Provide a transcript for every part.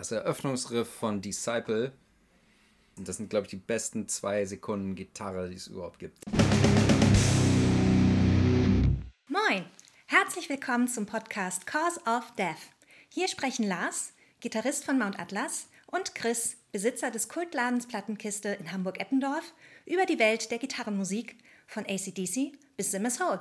das Eröffnungsriff von Disciple. Und das sind, glaube ich, die besten zwei Sekunden Gitarre, die es überhaupt gibt. Moin! Herzlich willkommen zum Podcast Cause of Death. Hier sprechen Lars, Gitarrist von Mount Atlas, und Chris, Besitzer des Kultladens Plattenkiste in Hamburg-Eppendorf, über die Welt der Gitarrenmusik von ACDC bis Simmers Hole.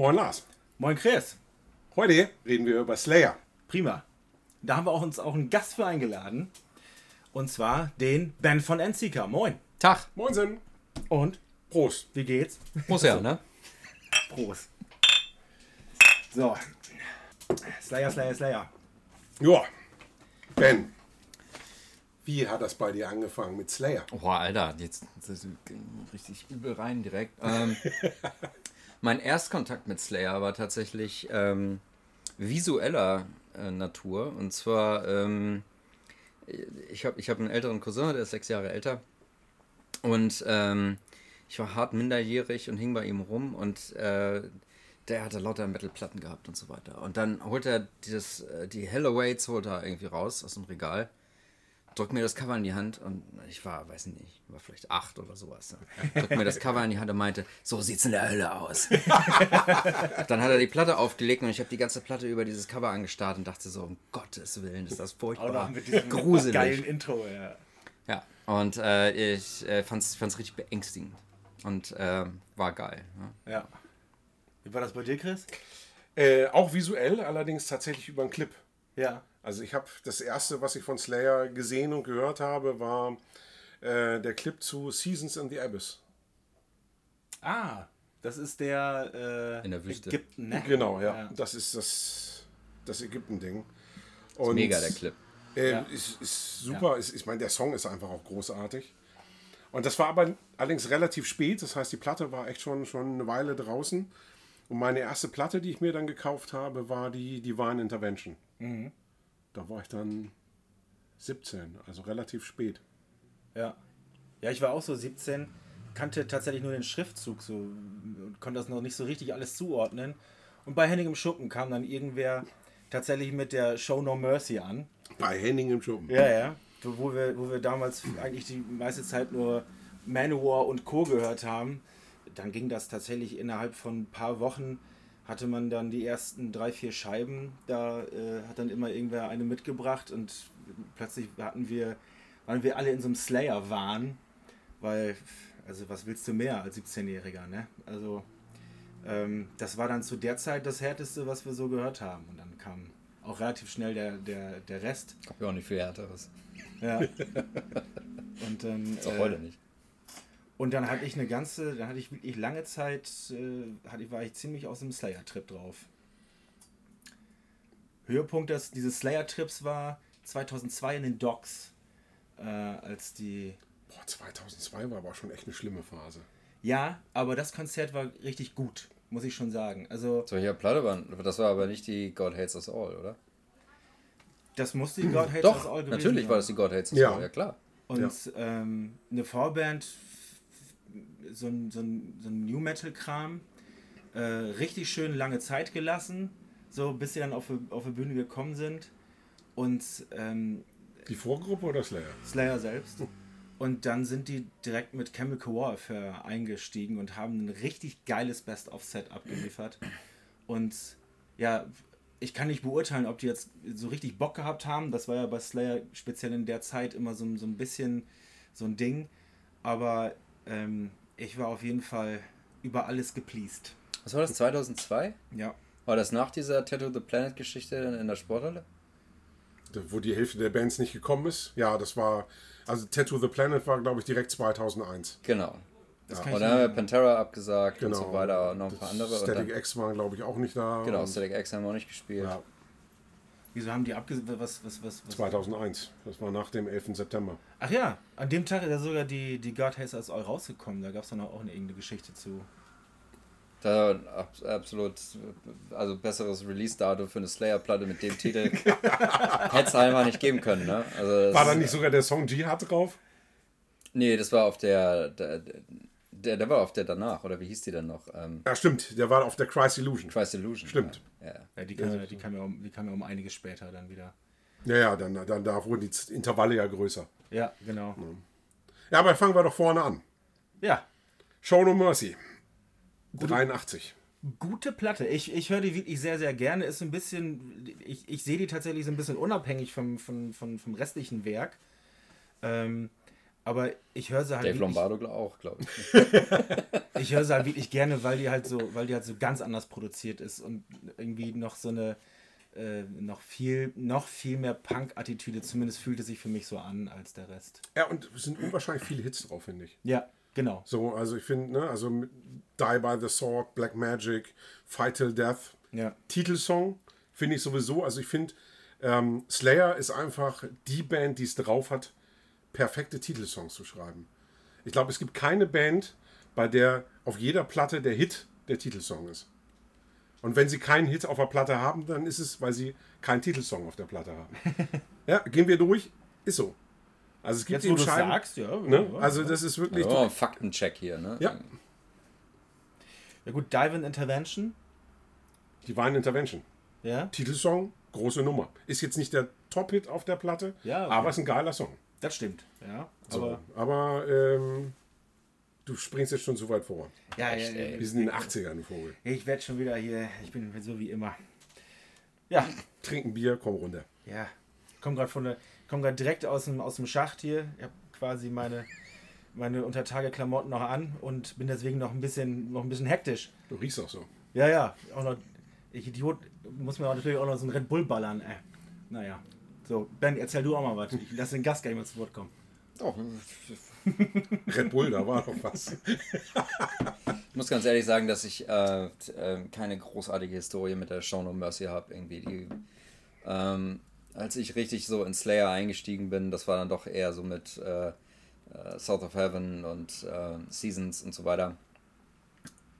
Moin Lars. Moin Chris. Heute reden wir über Slayer. Prima. Da haben wir auch uns auch einen Gast für eingeladen. Und zwar den Ben von Enzika. Moin. Tag! Moinsen. Und Prost. wie geht's? Muss ja, ne? Prost. So. Slayer, Slayer, Slayer. Ja. Ben, wie hat das bei dir angefangen mit Slayer? Boah, Alter, jetzt das ist richtig übel rein direkt. Ähm, mein Erstkontakt mit Slayer war tatsächlich ähm, visueller äh, Natur. Und zwar, ähm, ich habe ich hab einen älteren Cousin, der ist sechs Jahre älter. Und ähm, ich war hart minderjährig und hing bei ihm rum und äh, der hatte lauter Metal-Platten gehabt und so weiter. Und dann holt er dieses, äh, die Hellowaits holt er irgendwie raus aus dem Regal drückt mir das Cover in die Hand und ich war, weiß nicht, war vielleicht acht oder sowas. Ne? Drückt mir das Cover in die Hand und meinte, so sieht's in der Hölle aus. Dann hat er die Platte aufgelegt und ich habe die ganze Platte über dieses Cover angestarrt und dachte so, um Gottes Willen, ist das furchtbar. mit diesem gruselig. geilen Intro, ja. Ja, und äh, ich äh, fand's, fand's richtig beängstigend und äh, war geil. Ne? Ja. Wie war das bei dir, Chris? Äh, auch visuell, allerdings tatsächlich über einen Clip. Ja. Also ich habe das erste, was ich von Slayer gesehen und gehört habe, war äh, der Clip zu Seasons in the Abyss. Ah, das ist der äh, In der Wüste. Ägypten, ne? Genau, ja. Ja. Das ist das, das Ägypten-Ding. Ist mega der Clip. Äh, Ja. ist, ist super. Ist, ich meine, der Song ist einfach auch großartig. Und das war aber allerdings relativ spät. Das heißt, die Platte war echt schon, schon eine Weile draußen. Und meine erste Platte, die ich mir dann gekauft habe, war die Divine Intervention. Mhm. Da war ich dann 17, also relativ spät. Ja. Ja, ich war auch so 17, kannte tatsächlich nur den Schriftzug so und konnte das noch nicht so richtig alles zuordnen. Und bei Henning im Schuppen kam dann irgendwer tatsächlich mit der Show No Mercy an. Bei Henning im Schuppen. Ja, ja. Wo wir, wo wir damals eigentlich die meiste Zeit nur Manowar und Co. gehört haben. Dann ging das tatsächlich innerhalb von ein paar Wochen, hatte man dann die ersten drei, vier Scheiben. Da äh, hat dann immer irgendwer eine mitgebracht und plötzlich hatten wir, waren wir alle in so einem Slayer-Wahn. Weil, also was willst du mehr als 17-Jähriger, ne? Also, ähm, das war dann zu der Zeit das Härteste, was wir so gehört haben. Und dann kam auch relativ schnell der, der, der Rest. Hab ja auch nicht viel härteres. Ja. Und dann. Ist auch äh, heute nicht. Und dann hatte ich eine ganze, dann hatte ich wirklich lange Zeit, äh, hatte, ich- war ich ziemlich aus dem Slayer-Trip drauf. Höhepunkt des, dieses Slayer-Trips war 2002 in den Docks, äh, als die. Boah, 2002 war aber auch schon echt eine schlimme Phase. Ja, aber das Konzert war richtig gut, muss ich schon sagen. Also, Solche Platte waren, das war aber nicht die God Hates Us All, oder? das musste die God Hates Us Doch, All gewesen natürlich war das die God Hates Us Ja. All, ja klar. Und Ja. ähm, eine Vorband, so ein, so ein, so ein New Metal-Kram, äh, richtig schön lange Zeit gelassen, so bis sie dann auf, die- auf die Bühne gekommen sind. Und ähm, Die Vorgruppe oder Slayer? Slayer selbst. Und dann sind die direkt mit Chemical Warfare eingestiegen und haben ein richtig geiles Best-of-Set abgeliefert. Und ja, ich kann nicht beurteilen, ob die jetzt so richtig Bock gehabt haben. Das war ja bei Slayer speziell in der Zeit immer so, so ein bisschen so ein Ding. Aber ähm, ich war auf jeden Fall über alles gepleased. Was war das, 2002? Ja. War das nach dieser Tattoo the Planet Geschichte in der Sporthalle? Wo die Hälfte der Bands nicht gekommen ist. Ja, das war. Also Tattoo the Planet war, glaube ich, direkt 2001. Genau. Das Ja. kann Und ich dann haben wir Pantera abgesagt Genau. und so weiter, noch ein paar andere. Und Static dann, X waren, glaube ich, auch nicht da. genau, Static X haben wir auch nicht gespielt. Ja, Wieso haben die abgesagt? Was, was, was, was? 2001. Das war nach dem 11. September. Ach ja, an dem Tag ist ja sogar die, die God Hates Us All rausgekommen. Da gab es dann auch eine irgendeine Geschichte zu. Da ab, absolut, also besseres Release-Datum für eine Slayer-Platte mit dem Titel hätte es einfach nicht geben können, ne? Also War da nicht sogar der Song Jihad drauf? Nee, das war auf der, der, der, der war auf der danach, oder wie hieß die denn noch? Ähm, Ja, stimmt, der war auf der Christ Illusion. Christ Illusion. Stimmt. Ja, ja. Ja, die kam, ja, die, kam ja um, die kam ja um einiges später dann wieder. Ja, ja, dann, dann da wurden die Intervalle ja größer. Ja, genau. Ja, aber fangen wir doch vorne an. Ja, Show No Mercy. 83. gute Platte. Ich, ich höre die wirklich sehr, sehr gerne. Ist ein bisschen, ich, ich sehe die tatsächlich so ein bisschen unabhängig vom, vom, vom, vom restlichen Werk. Ähm, aber ich höre sie halt Dave wirklich, Lombardo auch, glaube ich. ich höre sie halt wirklich gerne, weil die halt so, weil die halt so ganz anders produziert ist und irgendwie noch so eine äh, noch viel, noch viel mehr Punk-Attitüde, zumindest fühlt es sich für mich so an als der Rest. Ja, und es sind unwahrscheinlich viele Hits drauf, finde ich. Ja, genau. So, also ich finde, ne, also mit Die by the Sword, Black Magic, Fight Till Death, Ja. Titelsong finde ich sowieso, also ich finde, ähm, Slayer ist einfach die Band, die es drauf hat, perfekte Titelsongs zu schreiben. Ich glaube, es gibt keine Band, bei der auf jeder Platte der Hit der Titelsong ist. Und wenn sie keinen Hit auf der Platte haben, dann ist es, weil sie keinen Titelsong auf der Platte haben. ja, gehen wir durch, ist so. Also es gibt Jetzt, wo du sagst, ja. Ne? ja, Also das ist wirklich. Oh, ein Faktencheck hier, ne? Ja. ja gut, Dive-In Intervention. Divine Intervention. Ja, Titelsong, große Nummer. Ist jetzt nicht der Top-Hit auf der Platte, Ja, okay. aber ist ein geiler Song. Das stimmt. Ja, So. aber Aber ähm, du springst jetzt schon zu weit vor. ja, ja, ja, Wir sind in den 80ern, du Vogel. Ich werde schon wieder hier, ich bin so wie immer. Ja, Trinken Bier, komm runter. ja. Ich komme gerade von der, komm gerade direkt aus dem, aus dem Schacht hier. Ich habe quasi meine, meine Untertageklamotten noch an und bin deswegen noch ein bisschen, noch ein bisschen hektisch. Du riechst auch so. Ja, ja. Auch noch, ich Idiot, muss mir natürlich auch noch so einen Red Bull ballern. Äh. Naja. So, Ben, erzähl du auch mal was. Ich lasse den Gast gar nicht mehr zu Wort kommen. Oh, Red Bull, da war doch was. Ich muss ganz ehrlich sagen, dass ich äh, t- äh, keine großartige Historie mit der Show No Mercy habe. Irgendwie die, ähm, als ich richtig so in Slayer eingestiegen bin, das war dann doch eher so mit äh, äh, South of Heaven und äh, Seasons und so weiter.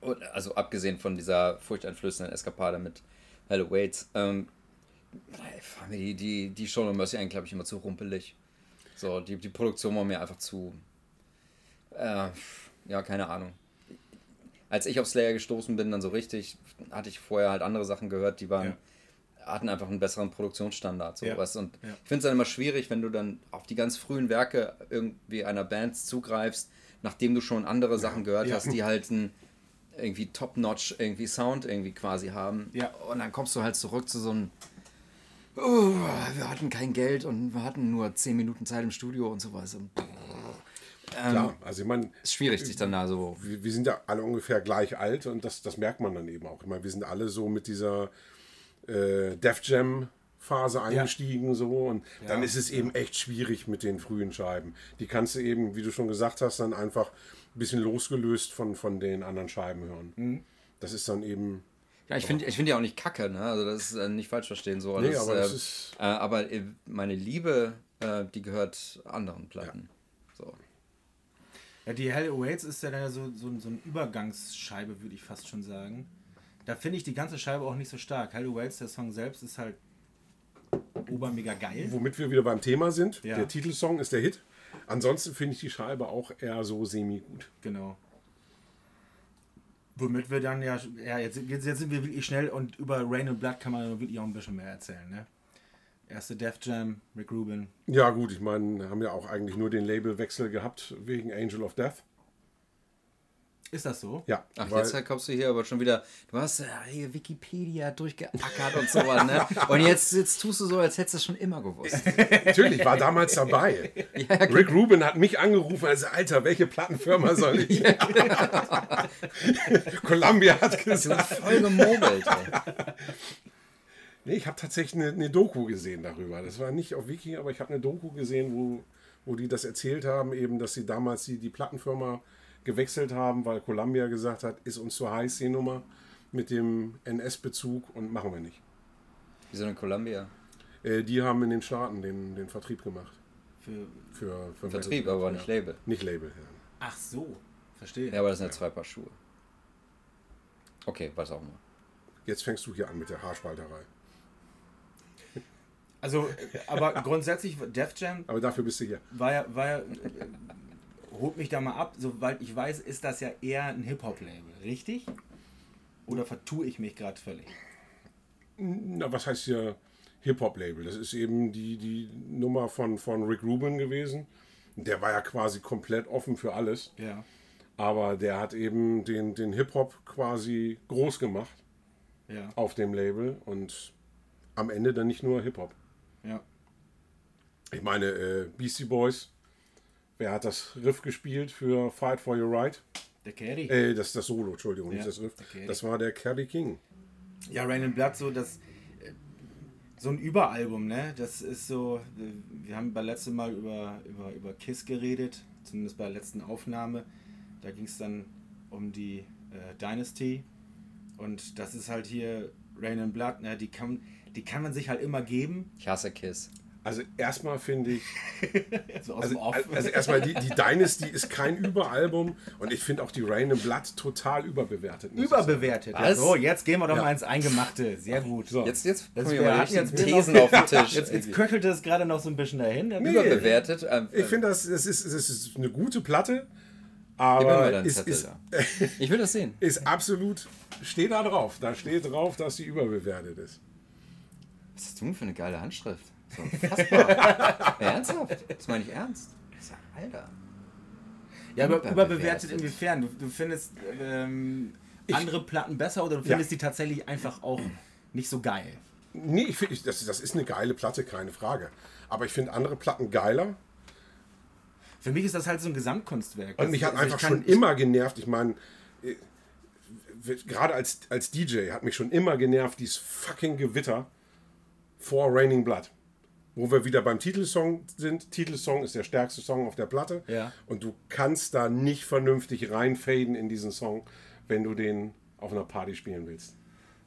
Und, also abgesehen von dieser furchteinflößenden Eskapade mit Hello Waits, ähm, die, die, die Show No Mercy eigentlich, glaube ich, immer zu rumpelig. So, die, die Produktion war mir einfach zu. Äh, ja, keine Ahnung als ich auf Slayer gestoßen bin, dann so richtig, hatte ich vorher halt andere Sachen gehört, die waren, hatten einfach einen besseren Produktionsstandard. So Ja. was. Und Ja. ich finde es dann immer schwierig, wenn du dann auf die ganz frühen Werke irgendwie einer Band zugreifst, nachdem du schon andere Sachen gehört Ja. hast, die halt einen irgendwie top-notch irgendwie Sound irgendwie quasi haben. Ja. Und dann kommst du halt zurück zu so einem oh, wir hatten kein Geld und wir hatten nur 10 Minuten Zeit im Studio und sowas. Und, ähm, Klar, also ich meine, ist schwierig, sich dann da so wir, wir sind ja alle ungefähr gleich alt und das, das merkt man dann eben auch. Ich meine, wir sind alle so mit dieser äh, Def Jam Phase eingestiegen so und dann ist es eben echt schwierig mit den frühen Scheiben. Die kannst du eben, wie du schon gesagt hast, dann einfach ein bisschen losgelöst von, von den anderen Scheiben hören. Mhm. Das ist dann eben Ja, ich finde ich find die auch nicht kacke, ne? Also das ist äh, nicht falsch verstehen so. Nee, das, aber äh, das ist- Äh, aber äh, meine Liebe, äh, die gehört anderen Platten. So. Ja, die Hell Awaits ist ja dann so, so, so eine Übergangsscheibe, würde ich fast schon sagen. Da finde ich die ganze Scheibe auch nicht so stark. Hell Awaits, der Song selbst, ist halt obermega geil. Womit wir wieder beim Thema sind. Ja. Der Titelsong ist der Hit. Ansonsten finde ich die Scheibe auch eher so semi-gut. Genau. Womit wir dann ja, ja jetzt, jetzt, jetzt sind wir wirklich schnell und über Rain and Blood kann man wirklich auch ein bisschen mehr erzählen, ne? Erste Def Jam, Rick Rubin. Ja, gut, ich meine, haben ja auch eigentlich nur den Labelwechsel gehabt wegen Angel of Death. Ist das so? Ja, Ach, weil- jetzt kommst du hier aber schon wieder. Du hast ja hier Wikipedia durchgeackert und sowas, ne? Und jetzt, jetzt tust du so, als hättest du es schon immer gewusst. natürlich, war damals dabei. Ja, ja, Rick Rubin hat mich angerufen, also Alter, welche Plattenfirma soll ich? Columbia hat gesagt. voll gemogelt, ey. Nee, ich habe tatsächlich eine, eine Doku gesehen darüber. Das war nicht auf Wiki, aber ich habe eine Doku gesehen, wo, wo die das erzählt haben, eben, dass sie damals die, die Plattenfirma gewechselt haben, weil Columbia gesagt hat, ist uns zu heiß die Nummer mit dem NS-Bezug und machen wir nicht. Wieso in Columbia? Äh, die haben in den Staaten den, den Vertrieb gemacht. Für, Für, für Vertrieb, Metal. aber nicht ja. Label. Nicht Label, ja. ach so, verstehe. Ja, aber das sind ja zwei Paar Schuhe. Okay, was auch immer. Jetzt fängst du hier an mit der Haarspalterei. Also, äh, aber grundsätzlich, Def Jam Aber dafür bist du hier. war ja, war ja holt mich da mal ab. Soweit ich weiß, ist das ja eher ein Hip-Hop-Label, richtig? Oder vertue ich mich gerade völlig? Na, was heißt hier Hip-Hop-Label? Das ist eben die, die Nummer von, von Rick Rubin gewesen. Der war ja quasi komplett offen für alles. Ja. Aber der hat eben den, den Hip-Hop quasi groß gemacht Ja. auf dem Label und am Ende dann nicht nur Hip-Hop. Ja. Ich meine, äh, Beastie Boys, wer hat das Riff gespielt für Fight for Your Right? Der Carry. Äh, das ist das Solo, Entschuldigung, Ja, nicht das Riff. Das war der Kerry King. Ja, Rain and Blood, so das äh, so ein Überalbum, ne? Das ist so, äh, wir haben beim letzten Mal über, über, über Kiss geredet, zumindest bei der letzten Aufnahme. Da ging es dann um die äh, Dynasty. Und das ist halt hier Rain and Blood, ne? Die kann, die kann man sich halt immer geben. Ich hasse Kiss. Also erstmal finde ich, So aus also, dem Off. also erstmal die, die Dynasty ist kein Überalbum und ich finde auch die Rain and Blood total überbewertet. Überbewertet. Ja, so, jetzt gehen wir doch Ja. mal ins Eingemachte. Sehr gut. So. Jetzt, jetzt Das wir mal hatten jetzt Thesen auf den Tisch. Jetzt, jetzt köchelte es gerade noch so ein bisschen dahin. Überbewertet. Ähm, Ich finde, das, das, ist, das ist eine gute Platte, Gib mir mal aber deinen ist, ist. Ich will das sehen. ist absolut, steht da drauf. Da steht drauf, dass sie überbewertet ist. Was hast du denn für eine geile Handschrift? So unfassbar. Ernsthaft? Das meine ich ernst. Ich sag, Alter. Ja, aber Überbewertet. überbewertet inwiefern? Du, du findest ähm, andere Platten besser oder du findest die tatsächlich einfach auch nicht so geil? Nee, ich finde, das, das ist eine geile Platte, keine Frage. Aber ich finde andere Platten geiler. Für mich ist das halt so ein Gesamtkunstwerk. Und mich hat also einfach kann- schon immer genervt. Ich meine, äh, gerade als, als DJ hat mich schon immer genervt, dieses fucking Gewitter vor Raining Blood. Wo wir wieder beim Titelsong sind. Titelsong ist der stärkste Song auf der Platte. Ja. Und du kannst da nicht vernünftig reinfaden in diesen Song, wenn du den auf einer Party spielen willst.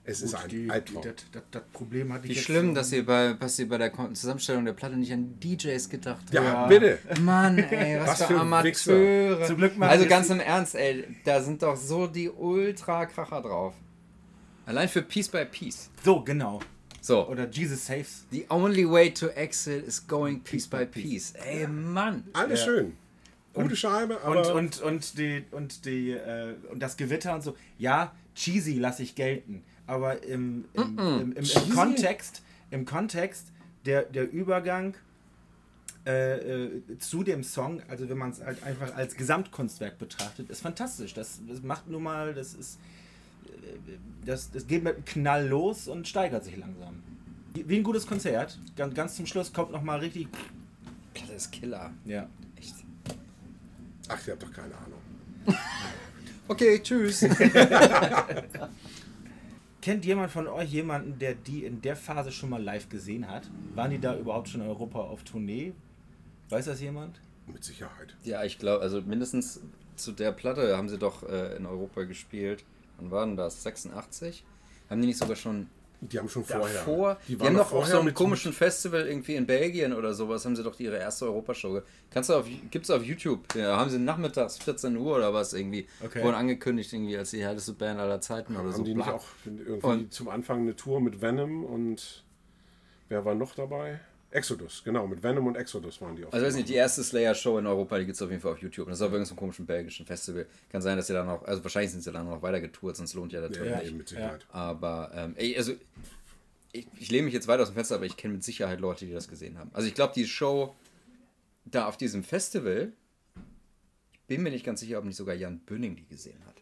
Es ist ein die, Albtraum. die, das, das, das Problem hatte ich Wie jetzt schlimm, so- dass ihr bei, dass ihr bei der Zusammenstellung der Platte nicht an DJs gedacht habt. ja, bitte. Mann, ey, was, Was für Amateure. Zum Glück also ganz im Ernst, ey, da sind doch so die Ultra-Kracher drauf. Allein für Piece by Piece. So, genau. So, Oder Jesus Saves. the only way to exit is going piece by piece. Ey, Mann. Alles Ja. schön. Gute Scheibe, Und, aber und, und, die, und, die, äh, und das Gewitter und so. Ja, cheesy lasse ich gelten. Aber im, im, im, im, im Cheesy? Kontext, im Kontext der, der Übergang äh, äh, zu dem Song, also wenn man es halt einfach als Gesamtkunstwerk betrachtet, ist fantastisch. Das, das macht nun mal, das ist. Das, das geht mit einem Knall los und steigert sich langsam. Wie ein gutes Konzert. Ganz, ganz zum Schluss kommt nochmal richtig. Platte ist Killer. Ja. Echt. ach, ihr habt doch keine Ahnung. Okay, tschüss. Kennt jemand von euch jemanden, der die in der Phase schon mal live gesehen hat? Waren die da überhaupt schon in Europa auf Tournee? Weiß das jemand? Mit Sicherheit. ja, ich glaube, also mindestens zu der Platte haben sie doch äh, in Europa gespielt. Wann war denn das? 86? Haben die nicht sogar schon Die haben schon vorher. davor? Die, waren haben doch auf so einem komischen Festival irgendwie in Belgien oder sowas, haben sie doch ihre erste Europashow. Kannst du auf, gibt's auf YouTube. Ja, haben sie nachmittags 14 Uhr oder was irgendwie. Okay. Wurden angekündigt irgendwie als die härteste Band aller Zeiten oder Haben so. die nicht auch irgendwie Und- zum Anfang eine Tour mit Venom und wer war noch dabei? Exodus, genau, mit Venom und Exodus waren die auf Also weiß nicht, die erste Slayer-Show in Europa, die gibt es auf jeden Fall auf YouTube. Und das ist auf irgendeinem komischen belgischen Festival. Kann sein, dass sie dann noch, also wahrscheinlich sind sie dann noch weiter getourt, sonst lohnt ja der Tour ja, nicht. eben mit Sicherheit. Aber, ähm, ey, also, ich, ich lehne mich jetzt weiter aus dem Fenster, aber ich kenne mit Sicherheit Leute, die das gesehen haben. Also ich glaube, die Show da auf diesem Festival, ich bin mir nicht ganz sicher, ob nicht sogar Jan Böning die gesehen hat.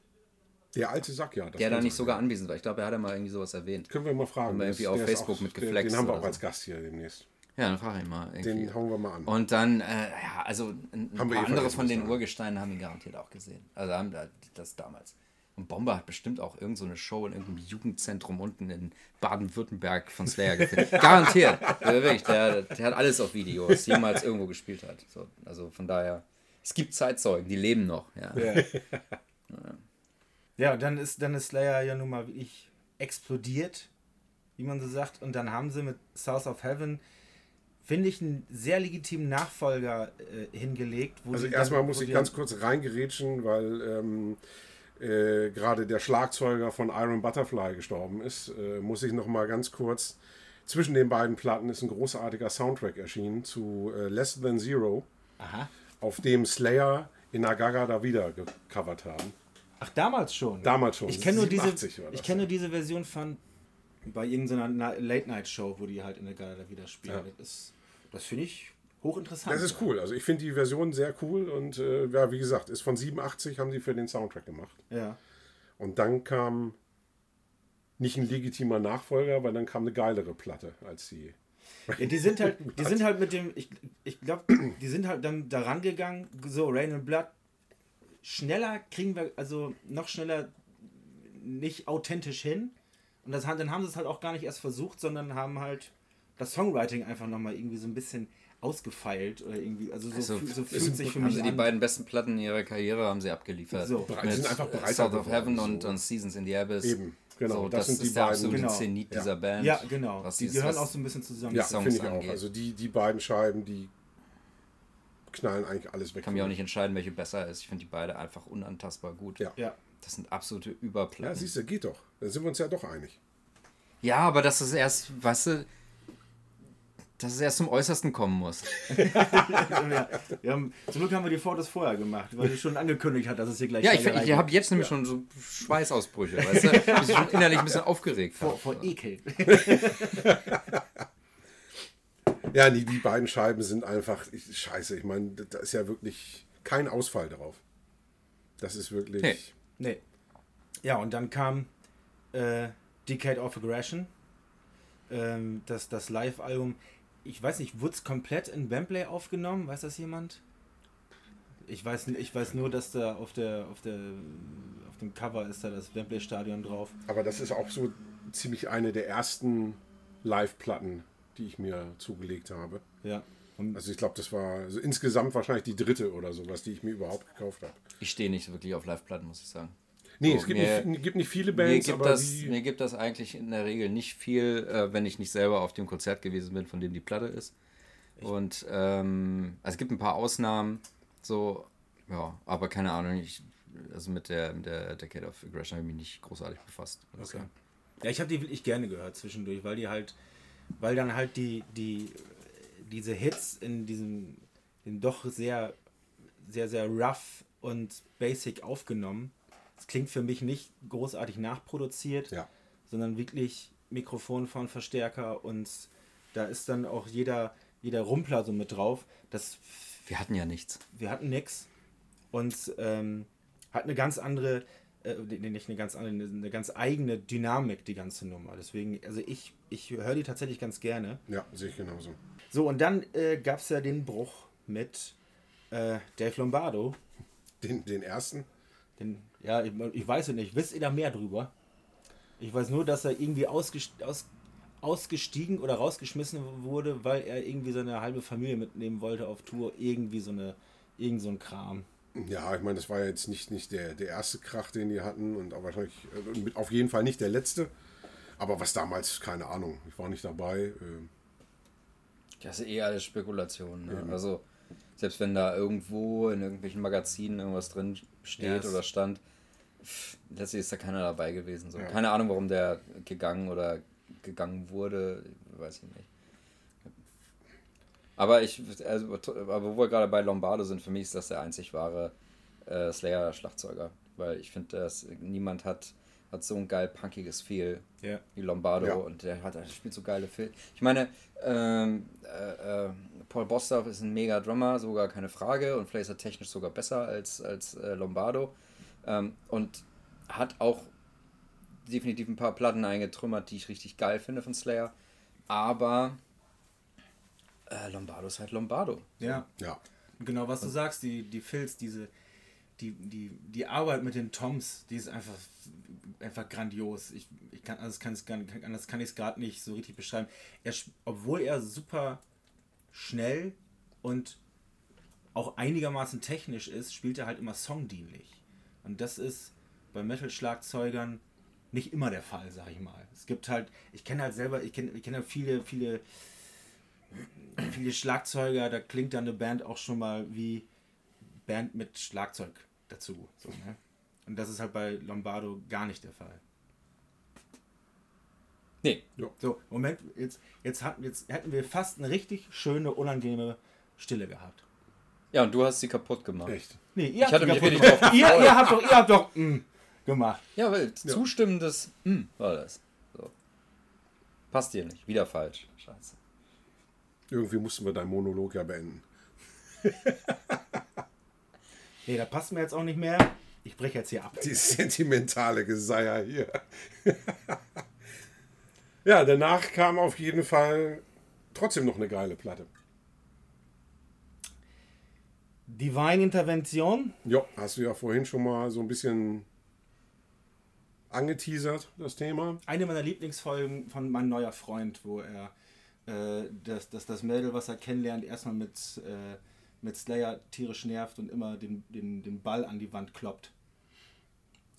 Der alte Sack, ja. das Der da nicht sogar anwesend war. Ich glaube, er hat ja mal irgendwie sowas erwähnt. Können wir mal fragen. Haben wir irgendwie auf Facebook auch, mit geflext Den haben wir auch so. als Gast hier demnächst. Ja, dann frage ich mal. Irgendwie. Den hauen wir mal an. Und dann, äh, ja, also ein, Haben paar eh andere von den. Urgesteinen haben ihn garantiert auch gesehen. Also haben da- das damals. Und Bomber hat bestimmt auch irgendeine so eine Show in irgendeinem Jugendzentrum unten in Baden-Württemberg von Slayer gefilmt. garantiert. Also wirklich, der, der hat alles auf Video, was jemals irgendwo gespielt hat. So, also von daher, es gibt Zeitzeugen, die leben noch. Ja. Ja, dann ist, dann ist Slayer ja nun mal wie ich explodiert, wie man so sagt. Und dann haben sie mit South of Heaven, finde ich, einen sehr legitimen Nachfolger äh, hingelegt. Wo Also erstmal muss ich ganz kurz reingerätschen, weil ähm, äh, gerade der Schlagzeuger von Iron Butterfly gestorben ist. Äh, muss ich noch mal ganz kurz zwischen den beiden Platten ist ein großartiger Soundtrack erschienen zu äh, Less Than Zero, Aha. auf dem Slayer in Nagaga da wieder gecovert haben. Ach, damals schon? Damals schon. Ich kenne nur, diese, 87 war das ich kenn nur diese Version von bei irgendeiner Late-Night-Show, wo die halt in der Gala wieder spielen. Ja. Das, ist- das finde ich hochinteressant. Das ist cool. Also ich finde die Version sehr cool und äh, ja, wie gesagt, ist von 87, haben sie für den Soundtrack gemacht. Ja. Und dann kam nicht ein legitimer Nachfolger, weil dann kam eine geilere Platte als die. Ja, die sind halt, die sind halt mit dem, ich, ich glaube, die sind halt dann daran gegangen, so Rain and Blood, schneller kriegen wir, also noch schneller nicht authentisch hin. Und das, haben- dann haben sie es halt auch gar nicht erst versucht, sondern haben halt das Songwriting einfach nochmal irgendwie so ein bisschen ausgefeilt oder irgendwie, also so, Also, fühl- so ist- fühlt sich für haben mich die an. beiden besten Platten ihrer Karriere haben sie abgeliefert. So. Mit die sind einfach breiter South of Heaven so. und, und Seasons in the Abyss. Eben, genau, So, das das, sind die ist der beiden. absolute Genau. Zenit Ja. dieser Band. Ja, genau. Was Die gehören auch so ein bisschen zusammen. Ja, Songs finde ich auch. angeht. Also die, die beiden Scheiben, die knallen eigentlich alles weg. kann mich auch nicht entscheiden, welche besser ist. Ich finde die beide einfach unantastbar gut. Ja. Ja. Das sind absolute Ja, Überplatten. siehst du, geht doch. Da sind wir uns ja doch einig. Ja, aber dass es erst, weißt du, dass es erst zum Äußersten kommen muss. ja. Wir haben, zum Glück haben wir die Fotos vorher gemacht, weil du schon angekündigt hat, dass es hier gleich Ja, ich, ich habe jetzt nämlich schon so Schweißausbrüche, weißt du? Ich bin schon innerlich ein bisschen aufgeregt. vor, vor Ekel. Ja, die, die beiden Scheiben sind einfach ich, scheiße. Ich meine, da ist ja wirklich kein Ausfall drauf. Das ist wirklich. Nee. Nee. Ja, und dann kam äh, Decade of Aggression. Ähm, das das Live-Album. Ich weiß nicht, wurde es komplett in Wembley aufgenommen? Weiß das jemand? Ich weiß, ich weiß nur, dass da auf der, auf der auf dem Cover ist da das Wembley-Stadion drauf. Aber das ist auch so ziemlich eine der ersten Live-Platten, die ich mir zugelegt habe. Ja. Und Also ich glaube, das war also insgesamt wahrscheinlich die dritte oder sowas, die ich mir überhaupt gekauft habe. Ich stehe nicht wirklich auf Live-Platten, muss ich sagen. Nee, So, es gibt, mir- nicht, gibt nicht viele Mir Bands, gibt, aber das, mir gibt das eigentlich in der Regel nicht viel, äh, wenn ich nicht selber auf dem Konzert gewesen bin, von dem die Platte ist. Und ähm, also es gibt ein paar Ausnahmen, so, ja, aber keine Ahnung, ich, also mit der, der Decade of Aggression habe ich mich nicht großartig befasst. ich Okay. Ja, ich habe die wirklich gerne gehört zwischendurch, weil die halt, weil dann halt die, die, diese Hits in diesem, in doch sehr, sehr, sehr rough und basic aufgenommen. Es klingt für mich nicht großartig nachproduziert, Ja. sondern wirklich Mikrofon von Verstärker und da ist dann auch jeder, jeder Rumpler so mit drauf. Das Wir hatten ja nichts. wir hatten nix und ähm, hat eine ganz andere, äh, nee, nicht eine ganz andere, eine ganz eigene Dynamik, die ganze Nummer. Deswegen, also ich, ich höre die tatsächlich ganz gerne. ja, sehe ich genauso. So, und dann äh, gab es ja den Bruch mit äh, Dave Lombardo. Den, den ersten. Den, ja, ich, ich weiß es nicht. Wisst ihr da mehr drüber? Ich weiß nur, dass er irgendwie ausgest, aus, ausgestiegen oder rausgeschmissen wurde, weil er irgendwie seine halbe Familie mitnehmen wollte auf Tour. Irgendwie so eine, irgend so ein Kram. Ja, ich meine, das war ja jetzt nicht, nicht der, der erste Krach, den die hatten und auch wahrscheinlich äh, mit, auf jeden Fall nicht der letzte. Aber was damals, keine Ahnung, ich war nicht dabei. Äh, Das ist eh alles Spekulation. Ne? Also, selbst wenn da irgendwo in irgendwelchen Magazinen irgendwas drin steht Ja, es- oder stand, pff, letztlich ist da keiner dabei gewesen. So. Ja. Keine Ahnung, warum der gegangen oder gegangen wurde, weiß ich nicht. Aber ich, also, aber wo wir gerade bei Lombardo sind, für mich ist das der einzig wahre äh, Slayer-Schlagzeuger. Weil ich finde, dass niemand hat, hat so ein geil punkiges Feel Ja. wie Lombardo Ja. und der hat der spielt so geile Filme. Ich meine, ähm, äh, äh, Paul Bostoff ist ein mega Drummer, sogar keine Frage und vielleicht ist er technisch sogar besser als, als äh, Lombardo ähm, und hat auch definitiv ein paar Platten eingetrümmert, die ich richtig geil finde von Slayer, aber äh, Lombardo ist halt Lombardo. Ja. ja, Genau, was du sagst, die, die Filz, diese, die, die, die Arbeit mit den Toms, die ist einfach, einfach grandios. Ich, ich kann, also kann es gar nicht, anders kann ich es gerade nicht so richtig beschreiben. Er, obwohl er super schnell und auch einigermaßen technisch ist, spielt er halt immer songdienlich. Und das ist bei Metal-Schlagzeugern nicht immer der Fall, sag ich mal. Es gibt halt, ich kenne halt selber, ich kenne ich kenne viele, viele viele Schlagzeuger, da klingt dann eine Band auch schon mal wie Band mit Schlagzeug dazu. So, ne? Und das ist halt bei Lombardo gar nicht der Fall. Nee, So, Moment, jetzt, jetzt, hatten, jetzt hätten wir fast eine richtig schöne, unangenehme Stille gehabt. Ja, und du hast sie kaputt gemacht. Echt. Nee, ihr Ich habt hatte mich kaputt gemacht. ihr, ihr habt doch, ihr habt doch mm, gemacht. Ja, weil zustimmendes hm, war das. So. Passt dir nicht. Wieder falsch. Scheiße. Irgendwie mussten wir deinen Monolog ja beenden. Nee, da passt mir jetzt auch nicht mehr. Ich breche jetzt hier ab. Die sentimentale Geseier hier. ja, danach kam auf jeden Fall trotzdem noch eine geile Platte. Divine Intervention. Ja, hast du ja vorhin schon mal so ein bisschen angeteasert, das Thema. Eine meiner Lieblingsfolgen von mein neuer Freund, wo er äh, das, das, das Mädel, was er kennenlernt, erstmal mit, äh, mit Slayer tierisch nervt und immer den, den, den Ball an die Wand kloppt.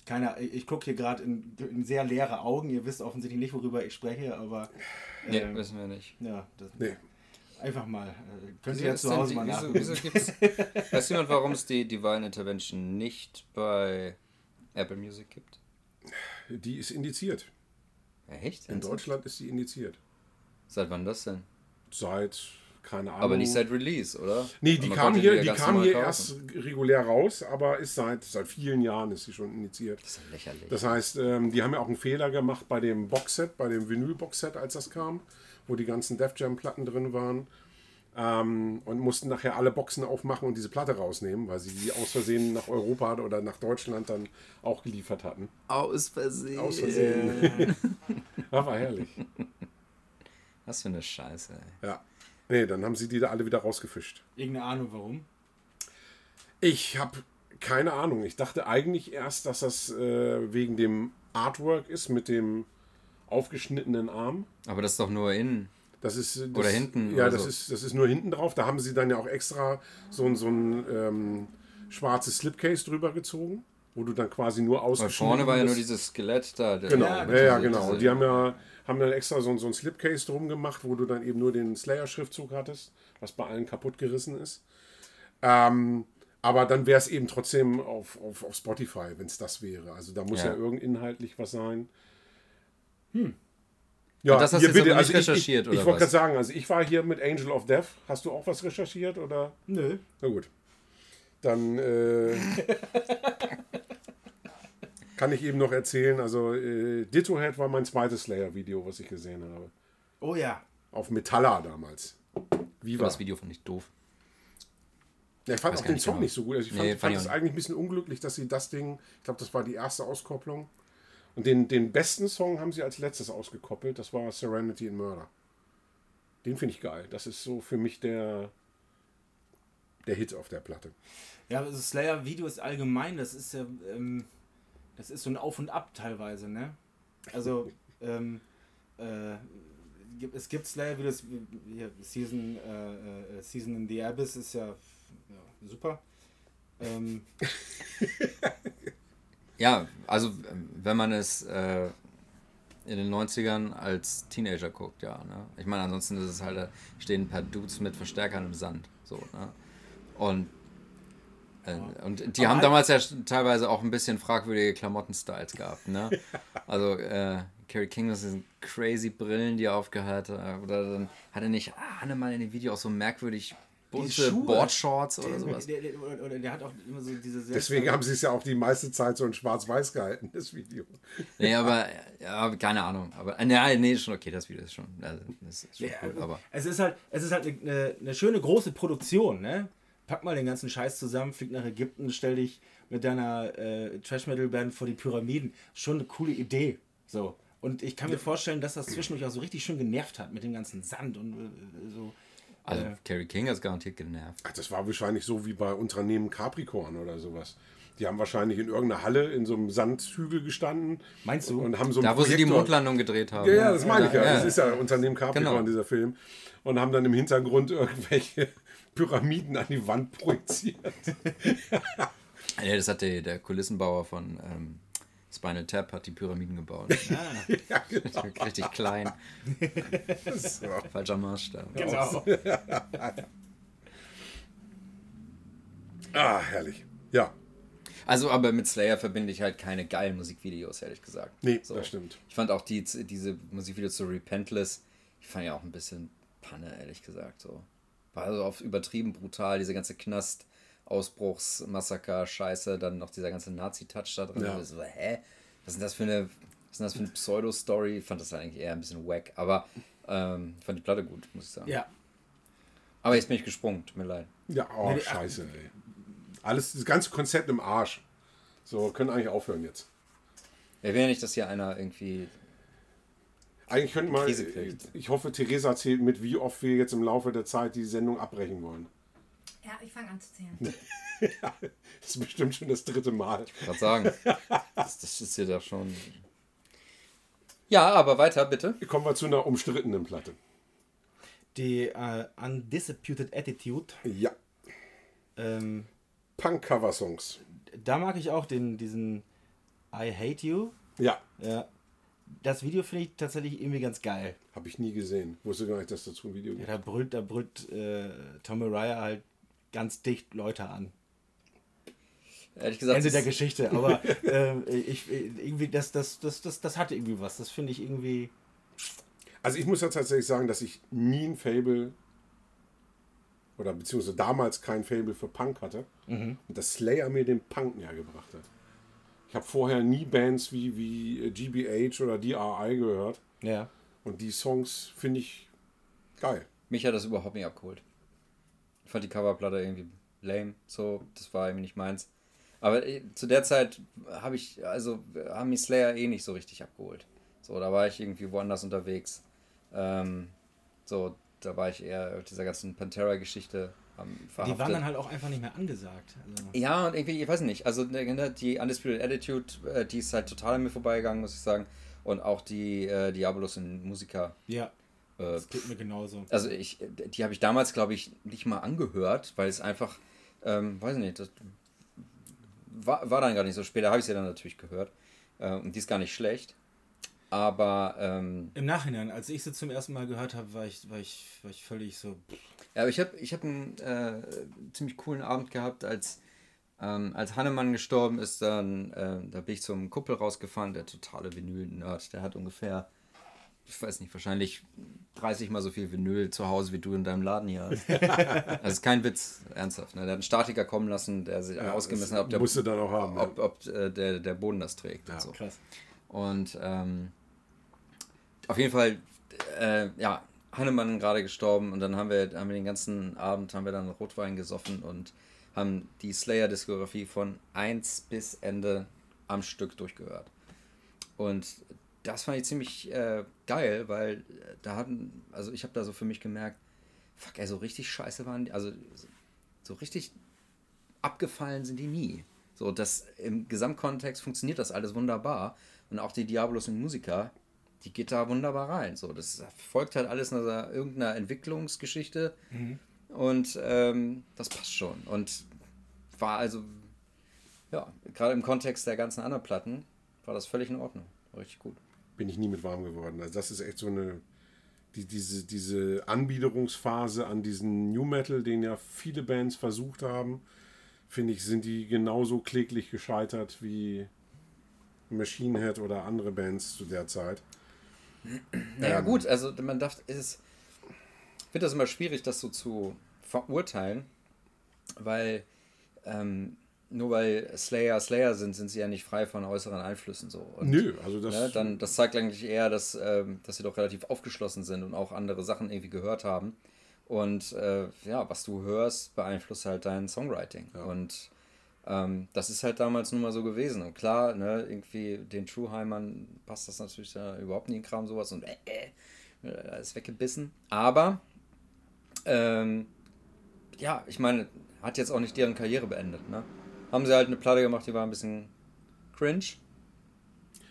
Keiner, ich, ich gucke hier gerade in, in sehr leere Augen. Ihr wisst offensichtlich nicht, worüber ich spreche, aber Nee, ähm, wissen wir nicht. ja, das, Nee. einfach mal. Äh, könnt Wieso ihr jetzt zu Hause die- mal wieso, nachgucken. wieso gibt's, Weiß jemand, warum es die Divine Intervention nicht bei Apple Music gibt? Die ist indiziert. Ja, echt? In Deutschland ist sie indiziert. Seit wann das denn? Seit, keine Ahnung. Aber nicht seit Release, oder? Nee, die kam hier, die kam hier kaufen. erst regulär raus, aber ist seit, seit vielen Jahren ist sie schon indiziert. Das ist ja lächerlich. Das heißt, ähm, die haben ja auch einen Fehler gemacht bei dem Boxset, bei dem Vinyl-Boxset, als das kam, wo die ganzen Def Jam-Platten drin waren. Ähm, und mussten nachher alle Boxen aufmachen und diese Platte rausnehmen, weil sie die aus Versehen nach Europa oder nach Deutschland dann auch geliefert hatten. Aus Versehen. Aus Versehen. das war herrlich. Was für eine Scheiße, ey. Ja. Nee, dann haben sie die da alle wieder rausgefischt. Irgendeine Ahnung, warum? Ich habe keine Ahnung. Ich dachte eigentlich erst, dass das äh, wegen dem Artwork ist mit dem aufgeschnittenen Arm. Aber das ist doch nur in. Das ist, das, Oder hinten Ja, oder das, so. ist, das ist nur hinten drauf. Da haben sie dann ja auch extra so, ein- so ein ähm, schwarzes Slipcase drüber gezogen, wo du dann quasi nur Weil ausgeschnitten vorne war ja nur dieses Skelett da. der- Genau, Ja, ja, diese- ja, genau. diese- Die haben ja haben dann extra so, so ein Slipcase drum gemacht, wo du dann eben nur den Slayer-Schriftzug hattest, was bei allen kaputt gerissen ist. Ähm, aber dann wäre es eben trotzdem auf, auf, auf Spotify, wenn es das wäre. Also da muss ja, Ja. irgend inhaltlich was sein. Hm. Ja, Und das hast hier du jetzt aber nicht Also ich, recherchiert, ich, oder ich wollte was? gerade sagen, also ich war hier mit Angel of Death. Hast du auch was recherchiert oder? Nö. Na gut. Dann äh, kann ich eben noch erzählen. Also äh, Ditto Head war mein zweites Slayer-Video, was ich gesehen habe. Oh ja. Auf Metalla damals. Viva. Das Video fand ich doof. Ja, ich fand Weiß auch den Song genau. nicht so gut. Also ich fand, Nee, fand, fand ich es eigentlich ein bisschen unglücklich, dass sie das Ding, ich glaube, das war die erste Auskopplung. Und den, den besten Song haben sie als letztes ausgekoppelt. Das war Serenity in Murder. Den finde ich geil. Das ist so für mich der, der Hit auf der Platte. Ja, also Slayer-Videos allgemein, das ist ja, ähm, das ist so ein Auf und Ab teilweise, ne? Also, ähm, äh, gibt- es gibt Slayer-Videos, wie- hier, Season, äh, äh, Season in the Abyss ist ja, ja super. Ähm, Ja, also wenn man es äh, in den 90ern als Teenager guckt, ja. Ne? Ich meine, ansonsten ist es halt, da stehen ein paar Dudes mit Verstärkern im Sand. So, ne? Und, äh, und die Aber haben halt- damals ja teilweise auch ein bisschen fragwürdige Klamottenstyles gehabt. Ne? Also äh, Carrie King, das sind crazy Brillen, die er aufgehört hat. Oder dann hat er nicht Hanne mal in dem Video auch so merkwürdig bunte. Boardshorts oder sowas. der, der, oder, oder der hat auch immer so diese Deswegen haben sie es ja auch die meiste Zeit so in schwarz-weiß gehalten, das Video. Nee, aber ja, keine Ahnung. Aber äh, nee, nee, schon okay, das Video ist schon. Also, ist schon Ja, cool, aber. es ist halt, es ist halt eine, eine schöne große Produktion, ne? Pack mal den ganzen Scheiß zusammen, flieg nach Ägypten, stell dich mit deiner äh, Trash Metal Band vor die Pyramiden. Schon eine coole Idee. So. Und ich kann mir vorstellen, dass das zwischendurch auch so richtig schön genervt hat mit dem ganzen Sand und äh, so. Also, Carrie King hat garantiert genervt. Ach, das war wahrscheinlich so wie bei Unternehmen Capricorn oder sowas. Die haben wahrscheinlich in irgendeiner Halle in so einem Sandhügel gestanden. Meinst du? Und haben so Da, wo sie die Mondlandung gedreht haben. Ja, ja, das meine ich ja. Ja, Das ist ja Unternehmen Capricorn, Genau. dieser Film. Und haben dann im Hintergrund irgendwelche Pyramiden an die Wand projiziert. Nee, das hat der, der Kulissenbauer von ähm, Spinal Tap hat die Pyramiden gebaut. ja, genau. Richtig klein. So. Falscher Maßstab. Genau. Ah, herrlich. Ja, Also, aber mit Slayer verbinde ich halt keine geilen Musikvideos, ehrlich gesagt. nee, das stimmt. Ich fand auch die, diese Musikvideos zu Repentless, ich fand ja auch ein bisschen Panne, ehrlich gesagt. So. War also oft übertrieben brutal, diese ganze Knast. Ausbruchsmassaker, Scheiße, dann noch dieser ganze Nazi-Touch da drin. Ja. So, hä? Was ist denn das für eine, was ist denn das für eine Pseudo-Story? Ich fand das eigentlich eher ein bisschen wack, aber ähm, fand die Platte gut, muss ich sagen. Ja. Aber jetzt bin ich gesprungen, tut mir leid. Ja, oh, Nee, nee, scheiße, ey. Alles, das ganze Konzept im Arsch. So, können eigentlich aufhören jetzt. Ich will ja nicht, dass hier einer irgendwie. Eigentlich könnte man, kriegt. ich hoffe, Theresa zählt mit, wie oft wir jetzt im Laufe der Zeit die Sendung abbrechen wollen. Ja, ich fange an zu zählen. Das ist bestimmt schon das dritte Mal. gerade sagen. das, das ist hier doch schon. Ja, aber weiter, bitte. Kommen wir zu einer umstrittenen Platte. Die äh, Undisputed Attitude. Ja, Ähm, Punk-Cover-Songs. da mag ich auch den, diesen I Hate You. Ja, Ja. Das Video finde ich tatsächlich irgendwie ganz geil. habe ich nie gesehen. Wusste gar nicht, dass dazu ein Video Ja, gibt. da brüllt, da brüllt äh, Tom Mariah halt ganz dicht Leute an. Ehrlich gesagt, Ende der Geschichte, aber äh, ich, irgendwie, das, das, das, das, das hatte irgendwie was. Das finde ich irgendwie. Also ich muss ja tatsächlich sagen, dass ich nie ein Fable oder beziehungsweise damals kein Fable für Punk hatte und dass Slayer mir den Punk näher gebracht hat. Ich habe vorher nie Bands wie, wie GBH oder DRI gehört Ja. und die Songs finde ich geil. Mich hat das überhaupt nicht abgeholt. Ich fand die Coverplatte irgendwie lame, so, das war irgendwie nicht meins. Aber äh, zu der Zeit habe ich, also haben mich Slayer eh nicht so richtig abgeholt. So, da war ich irgendwie woanders unterwegs. Ähm, so, da war ich eher auf dieser ganzen Pantera-Geschichte am Die verhaftet. waren dann halt auch einfach nicht mehr angesagt. Also, Ja, und irgendwie, ich weiß nicht, also ne, die Undisputed Attitude, äh, die ist halt total an mir vorbeigegangen, muss ich sagen. Und auch die äh, Diabolos in Musica. ja, Äh, das geht mir genauso. also ich, die habe ich damals, glaube ich, nicht mal angehört, weil es einfach, ähm, weiß nicht, das war, war dann gar nicht so spät. Da habe ich sie dann natürlich gehört. Äh, und die ist gar nicht schlecht. Aber, ähm, Im Nachhinein, als ich sie zum ersten Mal gehört habe, war ich, war ich, war ich völlig so. ja, aber ich habe ich hab einen äh, ziemlich coolen Abend gehabt, als, ähm, als Hannemann gestorben ist. Dann, äh, da bin ich zum Kuppel rausgefahren, der totale Vinyl-Nerd. Der hat ungefähr, ich weiß nicht, wahrscheinlich 30 mal so viel Vinyl zu Hause, wie du in deinem Laden hier hast. Das ist kein Witz, ernsthaft. Ne? Der hat einen Statiker kommen lassen, der sich ausgemessen hat, ob, der, musste dann auch haben. ob, ob äh, der, der Boden das trägt. und so. Krass. Und ähm, auf jeden Fall, äh, ja, Hannemann gerade gestorben und dann haben wir, haben wir den ganzen Abend haben wir dann Rotwein gesoffen und haben die Slayer-Diskografie von 1 bis Ende am Stück durchgehört. Und das fand ich ziemlich äh, geil, weil äh, da hatten, also ich habe da so für mich gemerkt, fuck, ey, so richtig scheiße waren die, also so richtig abgefallen sind die nie. So, das im Gesamtkontext funktioniert das alles wunderbar. Und auch die Diabolos und Musiker, die geht da wunderbar rein. So, das folgt halt alles einer irgendeiner Entwicklungsgeschichte. Und ähm, das passt schon. Und war also, ja, gerade im Kontext der ganzen anderen Platten, war das völlig in Ordnung. War richtig gut. Bin ich nie mit warm geworden. Also das ist echt so eine, die, diese, diese Anbiederungsphase an diesen New Metal, den ja viele Bands versucht haben, finde ich, sind die genauso kläglich gescheitert wie Machine Head oder andere Bands zu der Zeit. Naja, Ähm. gut, also man darf, es ich finde das immer schwierig, das so zu verurteilen, weil ähm, nur weil Slayer Slayer sind, sind sie ja nicht frei von äußeren Einflüssen so. Und, Nö, also das. Ne, dann, das zeigt eigentlich eher, dass, ähm, dass sie doch relativ aufgeschlossen sind und auch andere Sachen irgendwie gehört haben. Und äh, ja, was du hörst, beeinflusst halt dein Songwriting. Und ähm, das ist halt damals nun mal so gewesen. Und klar, ne, irgendwie den Trueheimern passt das natürlich da überhaupt nicht in den Kram, sowas und äh, äh, da ist weggebissen. Aber ähm, ja, ich meine, hat jetzt auch nicht deren Karriere beendet, ne? Haben sie halt eine Platte gemacht, die war ein bisschen cringe.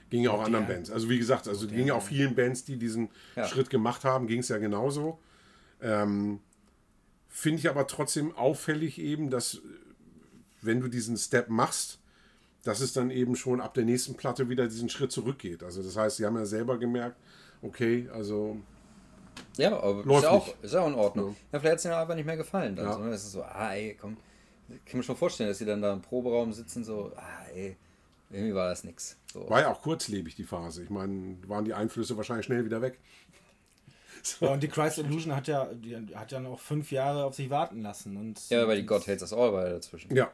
Ging ja auch anderen Bands. Also wie gesagt, also ging ja auch vielen Bands, die diesen Ja. Schritt gemacht haben, ging es ja genauso. Ähm, Finde ich aber trotzdem auffällig eben, dass äh, wenn du diesen Step machst, dass es dann eben schon ab der nächsten Platte wieder diesen Schritt zurückgeht. Also das heißt, sie haben ja selber gemerkt, okay, also Ja, aber Läuft ist, ja auch, nicht. ist ja auch in Ordnung. Ja. Ja, vielleicht hat es ihnen einfach nicht mehr gefallen. Dann, Ja. so, ne? Das ist so, ah, ey, komm. Ich kann mir schon vorstellen, dass sie dann da im Proberaum sitzen, so, ah, ey, irgendwie war das nix. So. war ja auch kurzlebig die Phase. Ich meine, waren die Einflüsse wahrscheinlich schnell wieder weg. So. Ja, und die Christ Illusion hat ja, die hat ja noch fünf Jahre auf sich warten lassen. Und Ja, aber die God Hates Us All war ja dazwischen. Ja,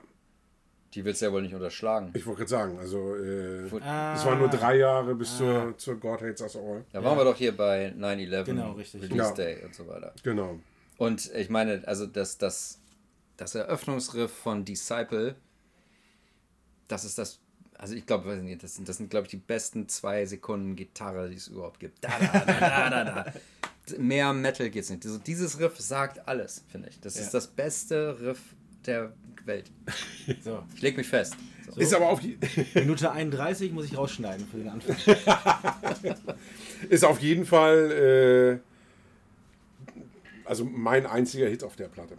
Die willst du ja wohl nicht unterschlagen. ich wollte gerade sagen, also äh, Ah, es waren nur drei Jahre bis zur, zur God Hates Us All. Da waren wir doch hier bei 9-11, Genau, richtig. Release Ja. Day und so weiter. Genau. Und ich meine, also das, das, das Eröffnungsriff von Disciple, das ist das, also ich glaube, weiß nicht, das sind, das sind glaube ich, die besten zwei Sekunden Gitarre, die es überhaupt gibt. Da, da, da, da, da, da. Mehr Metal geht's nicht. Also dieses Riff sagt alles, finde ich. Das Ja. ist das beste Riff der Welt. So. Ich leg mich fest. So. Ist aber auf, Minute 31 muss ich rausschneiden für den Anfang. ist auf jeden Fall äh, also mein einziger Hit auf der Platte.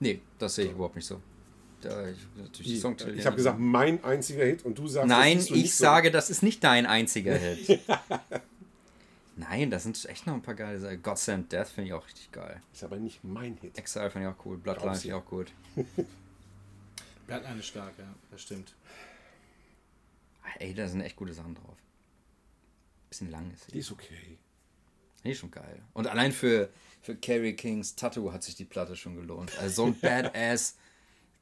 Nee, das sehe ich überhaupt nicht so. Da, ich. Ich habe gesagt, mein einziger Hit und du sagst, Nein, das ist so ich nicht sage, das ist nicht dein einziger Hit. Nein, das sind echt noch ein paar geile Sachen. God Send Death finde ich auch richtig geil. Ist aber nicht mein Hit. Exile finde ich auch cool. Bloodline finde ich auch gut. Bleibt eine stark, ja, das stimmt. Ey, da sind echt gute Sachen drauf. Bisschen lang ist Die sie. ist okay. Die ist schon geil. Und allein für, für Carrie Kings Tattoo hat sich die Platte schon gelohnt. Also so ein Badass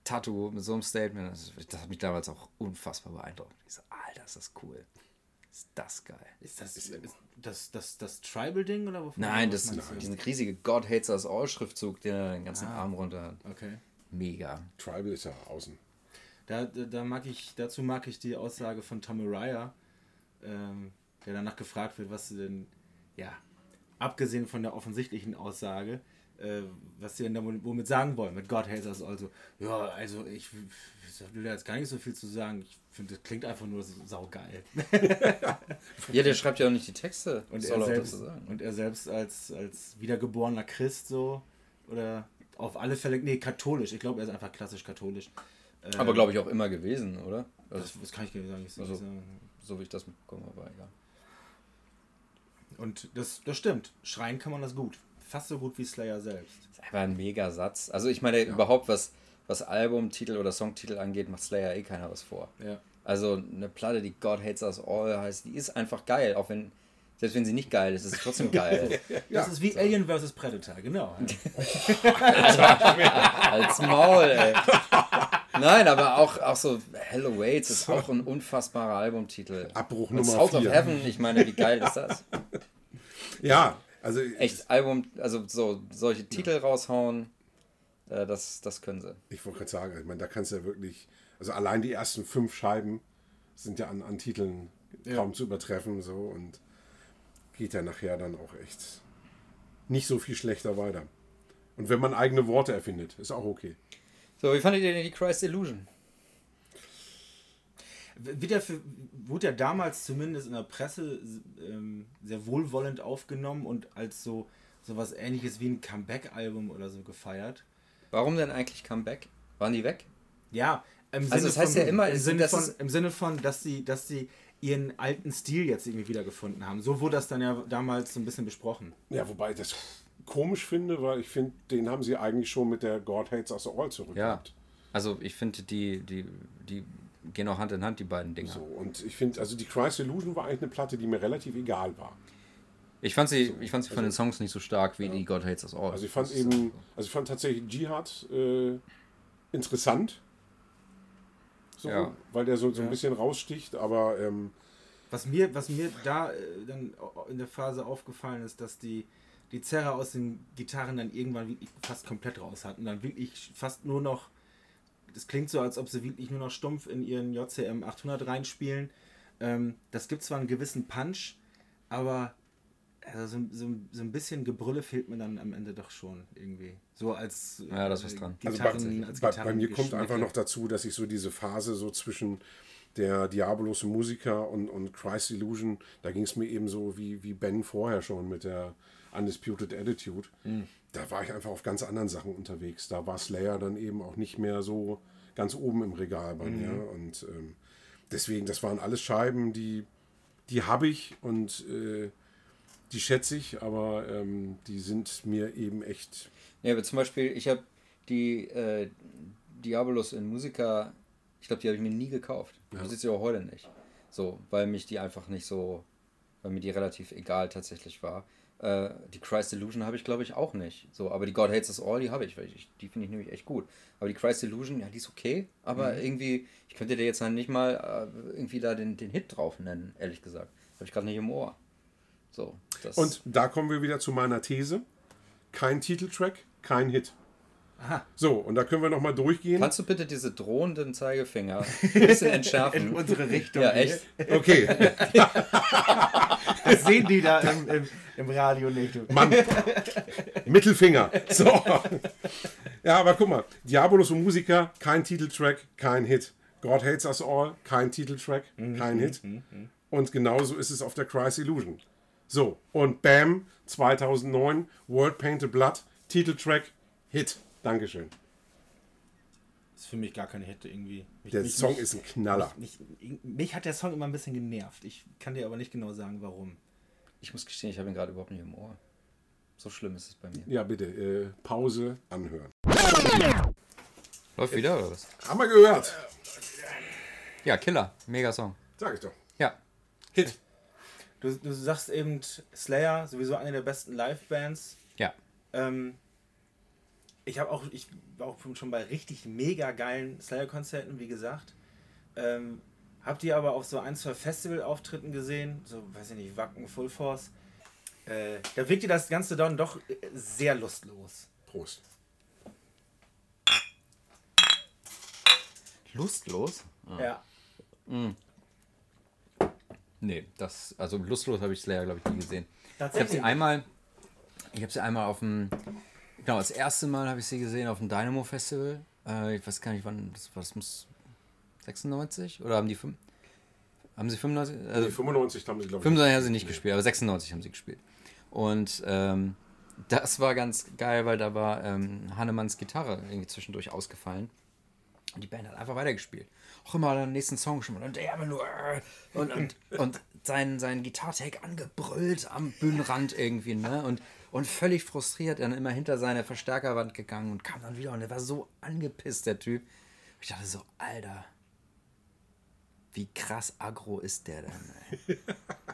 Tattoo mit so einem Statement, das, das hat mich damals auch unfassbar beeindruckt. Ich so, Alter, ist das cool. Ist das geil. Ist das ist das, das, das Tribal-Ding oder wovon? Nein, das du? diesen riesige God Hates Us All Schriftzug, der den ganzen Ah. Arm runter hat. Okay. Mega. Tribal ist ja außen. Da, da, da mag ich, dazu mag ich die Aussage von Tom Araya, ähm, der danach gefragt wird, was sie denn, ja, abgesehen von der offensichtlichen Aussage, äh, was sie denn damit, womit sagen wollen, mit God hates us also. Ja, also ich, ich will da jetzt gar nicht so viel zu sagen. Ich finde, das klingt einfach nur saugeil. Ja, der schreibt ja auch nicht die Texte. Und er, selbst, und er selbst als, als wiedergeborener Christ so, oder auf alle Fälle, nee, katholisch. Ich glaube, er ist einfach klassisch katholisch. Ähm, Aber glaube ich auch immer gewesen, oder? Also, das, das kann ich gar nicht sagen. Ich Also- sagen. so wie ich das mitbekommen habe, egal. Und das, das stimmt. Schreien kann man das gut. Fast so gut wie Slayer selbst. Das ist einfach ein mega Satz. Also ich meine, überhaupt was, was Albumtitel oder Songtitel angeht, macht Slayer eh keiner was vor. Ja. Also eine Platte, die God Hates Us All heißt, die ist einfach geil, auch wenn, selbst wenn sie nicht geil ist, ist sie trotzdem geil. Das ist wie Alien vs. Predator, genau. Als Maul, ey. Nein, aber auch, auch so Hello Waits ist auch ein unfassbarer Albumtitel. Abbruch Und Nummer South of vier. Heaven, ich meine, wie geil ist das? Ja, also Echt, Album, also so solche Titel raushauen, äh, das, das können sie. ich wollte gerade sagen, ich meine, da kannst du ja wirklich, also allein die ersten fünf Scheiben sind ja an, an Titeln kaum zu übertreffen so und geht ja nachher dann auch echt nicht so viel schlechter weiter. Und wenn man eigene Worte erfindet, ist auch okay. So, wie fandet ihr denn die Christ Illusion? Wird ja für, wurde ja damals zumindest in der Presse ähm, sehr wohlwollend aufgenommen und als so, so was ähnliches wie ein Comeback-Album oder so gefeiert. Warum denn eigentlich Comeback? Waren die weg? Ja, im Sinne Also das heißt von, ja immer, im Sinne von, im Sinne von, dass sie, dass sie ihren alten Stil jetzt irgendwie wiedergefunden haben. So wurde das dann ja damals so ein bisschen besprochen. Ja, wobei ich das komisch finde, weil ich finde, den haben sie eigentlich schon mit der God Hates Us All zurückgehabt. Also ich finde, die, die, die gehen auch Hand in Hand, die beiden Dinger. So, und ich finde, also die Christ Illusion war eigentlich eine Platte, die mir relativ egal war. Ich fand sie, ich fand sie von den Songs nicht so stark wie die God Hates Us All. Also ich fand eben, also ich fand tatsächlich Jihad äh, interessant. So, Ja. weil der so, so ein bisschen raussticht, aber ähm, Was mir, was mir da äh, dann in der Phase aufgefallen ist, dass die, die Zerre aus den Gitarren dann irgendwann fast komplett raus hatten. Dann wirklich fast nur noch, das klingt so, als ob sie wirklich nur noch stumpf in ihren JCM 800 reinspielen. Ähm, das gibt zwar einen gewissen Punch, aber also so, so, so ein bisschen Gebrülle fehlt mir dann am Ende doch schon irgendwie. So als äh, Ja, da ist was dran. also Gitarren, bei, als bei, bei mir kommt einfach noch dazu, dass ich so diese Phase so zwischen der Diabolose Musiker und, und Christ Illusion, da ging es mir eben so wie, wie Ben vorher schon mit der Undisputed Attitude. Hm. Da war ich einfach auf ganz anderen Sachen unterwegs. Da war Slayer dann eben auch nicht mehr so ganz oben im Regal bei mir. Mhm. Und ähm, deswegen, das waren alles Scheiben, die, die habe ich und äh, die schätze ich, aber ähm, die sind mir eben echt Ja, aber zum Beispiel, ich habe die äh, Diabolos in Musica, ich glaube, die habe ich mir nie gekauft. Ich besitze sie auch heute nicht. So, weil mich die einfach nicht so, weil mir die relativ egal tatsächlich war. Äh, die Christ Illusion habe ich, glaube ich, auch nicht. So, aber die God Hates Us All, die habe ich, weil ich, die finde ich nämlich echt gut. Aber die Christ Illusion, ja, die ist okay, aber irgendwie, ich könnte dir jetzt halt nicht mal äh, irgendwie da den, den Hit drauf nennen, ehrlich gesagt. Habe ich gerade nicht im Ohr. So, Und da kommen wir wieder zu meiner These. Kein Titeltrack, kein Hit. Aha. So, und da können wir nochmal durchgehen. Kannst du bitte diese drohenden Zeigefinger ein bisschen entschärfen? In unsere Richtung. ja, echt. Okay, Das sehen die da im, im, im Radio nicht. Mann. Mittelfinger. So. Ja, aber guck mal. Diabolus und Musiker, kein Titeltrack, kein Hit. God Hates Us All, kein Titeltrack, kein Hit. Und genauso ist es auf der Christ Illusion. So, und Bam, 2009, World Painted Blood, Titeltrack, Hit. Dankeschön. Das ist für mich gar keine Hit irgendwie. Mich, Der mich, Song mich, ist ein Knaller. mich, mich hat der Song immer ein bisschen genervt. Ich kann dir aber nicht genau sagen, warum. Ich muss gestehen, ich habe ihn gerade überhaupt nicht im Ohr. So schlimm ist es bei mir. Ja, bitte, äh, Pause, anhören. Läuft wieder oder was? Haben wir gehört. Ja, Killer. Mega Song. Sag ich doch. Ja. Hit. Du, du sagst eben Slayer, sowieso eine der besten Live-Bands. Ja. Ähm, ich habe auch, ich war auch schon bei richtig mega geilen Slayer-Konzerten, wie gesagt. Ähm, habt ihr aber auf so ein, zwei Festival-Auftritten gesehen, so, weiß ich nicht, Wacken, Full Force. Äh, da wirkte das Ganze dann doch äh, sehr lustlos. Prost. Lustlos? Ja. Nee, das, also lustlos habe ich Slayer, glaube ich, nie gesehen. Ich habe Tatsächlich. sie einmal, ich habe sie einmal auf dem, genau, das erste Mal habe ich sie gesehen auf dem Dynamo Festival. Äh, ich weiß gar nicht, wann, das, war, das muss 96 oder haben die fünf, haben sie 95? Also, Die 95 haben sie, glaube ich. 95 haben sie nicht gespielt, aber 96 haben sie gespielt. Und ähm, das war ganz geil, weil da war ähm, Hannemanns Gitarre irgendwie zwischendurch ausgefallen. Und die Band hat einfach weitergespielt. Auch immer den nächsten Song schon mal. Und der immer nur. Und, und, und sein, sein Gitartech angebrüllt am Bühnenrand irgendwie, ne? Und, und völlig frustriert dann immer hinter seine Verstärkerwand gegangen und kam dann wieder. Und er war so angepisst, der Typ. Ich dachte so, Alter. Wie krass aggro ist der denn, ey?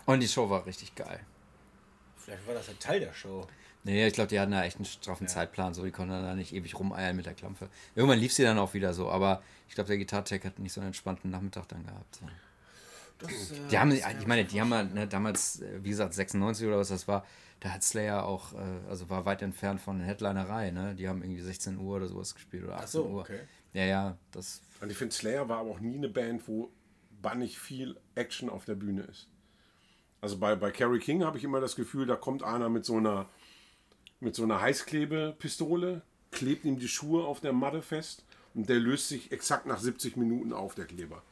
Und die Show war richtig geil. Vielleicht war das ein Teil der Show. Nee, ich glaube, die hatten da echt einen straffen Zeitplan, so die konnten da nicht ewig rumeiern mit der Klampfe. Irgendwann lief sie dann auch wieder so, aber ich glaube, der Gitartech hat nicht so einen entspannten Nachmittag dann gehabt. So. Das, äh, Die haben, ich meine, die haben ja, ne, damals, äh, wie gesagt, 96 oder was das war, da hat Slayer auch, äh, also war weit entfernt von Headlinerei, ne? Die haben irgendwie 16 Uhr oder sowas gespielt oder 18 so, Uhr. okay. Ja, ja, das, Und ich finde, Slayer war aber auch nie eine Band, wo bannig viel Action auf der Bühne ist. Also bei, bei Carrie King habe ich immer das Gefühl, da kommt einer mit so einer, mit so einer Heißklebepistole, klebt ihm die Schuhe auf der Matte fest und der löst sich exakt nach 70 Minuten auf, der Kleber.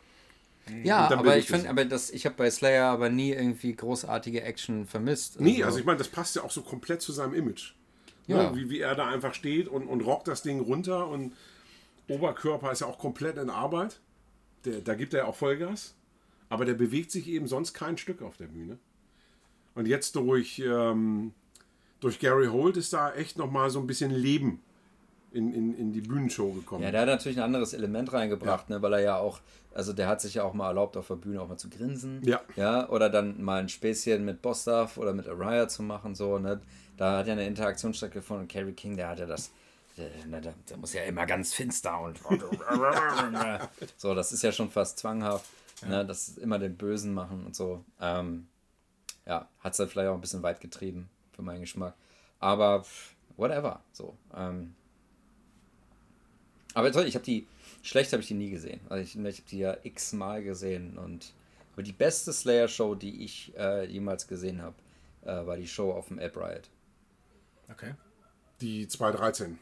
Ja, aber ich finde, aber das, ich habe bei Slayer aber nie irgendwie großartige Action vermisst. Nee, also ich meine, das passt ja auch so komplett zu seinem Image. Ja. Ja. Wie, wie er da einfach steht und, und rockt das Ding runter und Oberkörper ist ja auch komplett in Arbeit. Der, da gibt er auch Vollgas. Aber der bewegt sich eben sonst kein Stück auf der Bühne. Und jetzt durch, ähm, durch Gary Holt ist da echt nochmal so ein bisschen Leben in, in, in die Bühnenshow gekommen. Ja, der hat natürlich ein anderes Element reingebracht, ne, weil er ja auch, also der hat sich ja auch mal erlaubt, auf der Bühne auch mal zu grinsen. Ja. Ja, oder dann mal ein Späßchen mit Bostaff oder mit Araya zu machen, so, ne. Da hat ja eine Interaktion stattgefunden und Kerry King, der hat ja das, der, ne, der, der muss ja immer ganz finster und so, das ist ja schon fast zwanghaft, ne, das ist immer den Bösen machen und so. Ähm, ja, hat es dann vielleicht auch ein bisschen weit getrieben für meinen Geschmack. Aber whatever, so. Ähm, aber toll, ich habe die, schlecht habe ich die nie gesehen. Also ich, ich habe die ja x-mal gesehen und aber die beste Slayer-Show, die ich äh, jemals gesehen habe, äh, war die Show auf dem App Riot. Okay. Die 213.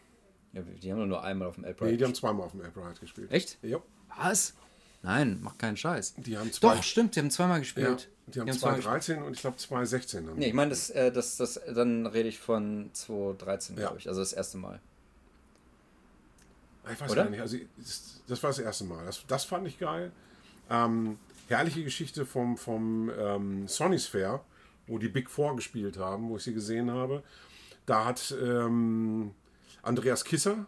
Ja, die haben nur einmal auf dem App Nee, Riot. die haben zweimal auf dem App Ride gespielt. Echt? Ja. Was? Nein, mach keinen Scheiß. Die haben zwei. Doch, stimmt, die haben zweimal Ja, gespielt. die haben zweimal 213 und ich glaube 216. Haben Nee, ich meine, das, äh, das, das, dann rede ich von 2013, Ja. glaube ich. Also das erste Mal. Ich weiß Oder? gar nicht. Also, das, war das erste Mal. Das, das fand ich geil. Ähm, herrliche Geschichte vom, vom ähm, Sonisphere, wo die Big Four gespielt haben, wo ich sie gesehen habe. Da hat ähm, Andreas Kisser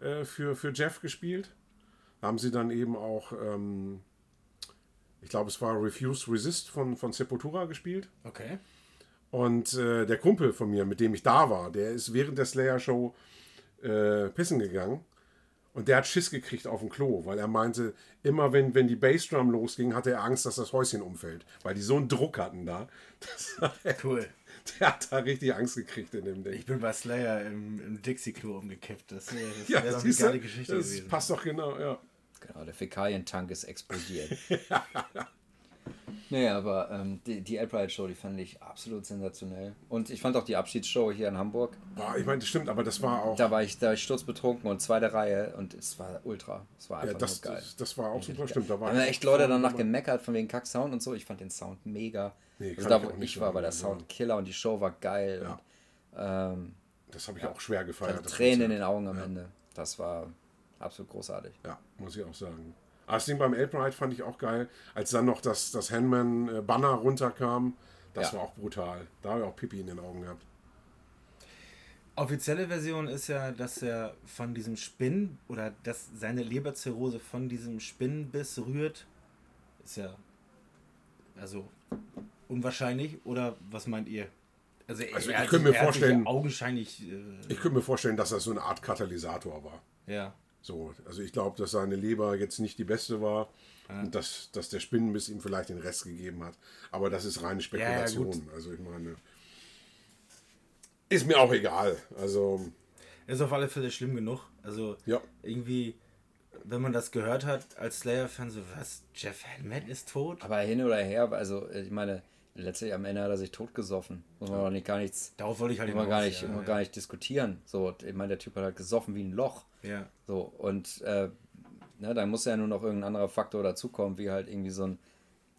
äh, für, für Jeff gespielt. Da haben sie dann eben auch, ähm, ich glaube, es war Refuse Resist von, von Sepultura gespielt. Okay. Und äh, der Kumpel von mir, mit dem ich da war, der ist während der Slayer-Show äh, pissen gegangen. Und der hat Schiss gekriegt auf dem Klo, weil er meinte, immer wenn, wenn die Bassdrum losging, hatte er Angst, dass das Häuschen umfällt. Weil die so einen Druck hatten da. Das, Cool. der hat da richtig Angst gekriegt in dem Ding. Ich bin bei Slayer im, im Dixie-Klo umgekippt. Das, das Ja, wäre doch eine geile Geschichte das gewesen. passt doch genau, ja. Genau, der Fäkalientank ist explodiert. nee, aber ähm, die, die Albright Show, die fand ich absolut sensationell. Und ich fand auch die Abschiedsshow hier in Hamburg. Boah, ich meine, das stimmt, aber das war auch. Da war ich, da war ich sturzbetrunken und zweite Reihe und es war ultra. Es war ja, einfach das, nur geil. das, das war auch super, stimmt. Da Da war haben ich echt Leute danach dabei. gemeckert von wegen Kack-Sound und so. Ich fand den Sound mega. Nee, also da, ich wo nicht ich war, war der Sound Killer und die Show war geil. Ja. Und, ähm, Das habe ich auch schwer gefeiert. das Tränen in den Augen am Ende. Das war absolut großartig. Ja, muss ich auch sagen. Aber das Ding beim Elbride fand ich auch geil, als dann noch das, das Handman-Banner runterkam. Das Ja. war auch brutal. Da habe ich auch Pipi in den Augen gehabt. Offizielle Version ist ja, dass er von diesem Spinn oder dass seine Leberzirrhose von diesem Spinnenbiss rührt. Ist ja also unwahrscheinlich oder was meint ihr? Also, Also ich könnte mir vorstellen- augenscheinlich äh, Ich könnte mir vorstellen, dass das so eine Art Katalysator war. ja. So, also ich glaube, dass seine Leber jetzt nicht die beste war und dass, dass der Spinnenbiss ihm vielleicht den Rest gegeben hat. Aber das ist reine Ja, ja, Spekulation. also ich meine, ist mir auch egal. Also Ist auf alle Fälle schlimm genug. Also Ja. irgendwie, wenn man das gehört hat als Slayer-Fan, so was, Jeff Hanneman ist tot? Aber hin oder her, also ich meine, letztlich am Ende hat er sich totgesoffen. Muss man doch nicht gar nichts, Darauf wollte ich halt man gar nicht, ja, ja. gar nicht diskutieren. So, ich meine, der Typ hat halt gesoffen wie ein Loch. Ja. So, und äh, ne, da muss ja nur noch irgendein anderer Faktor dazukommen, wie halt irgendwie so ein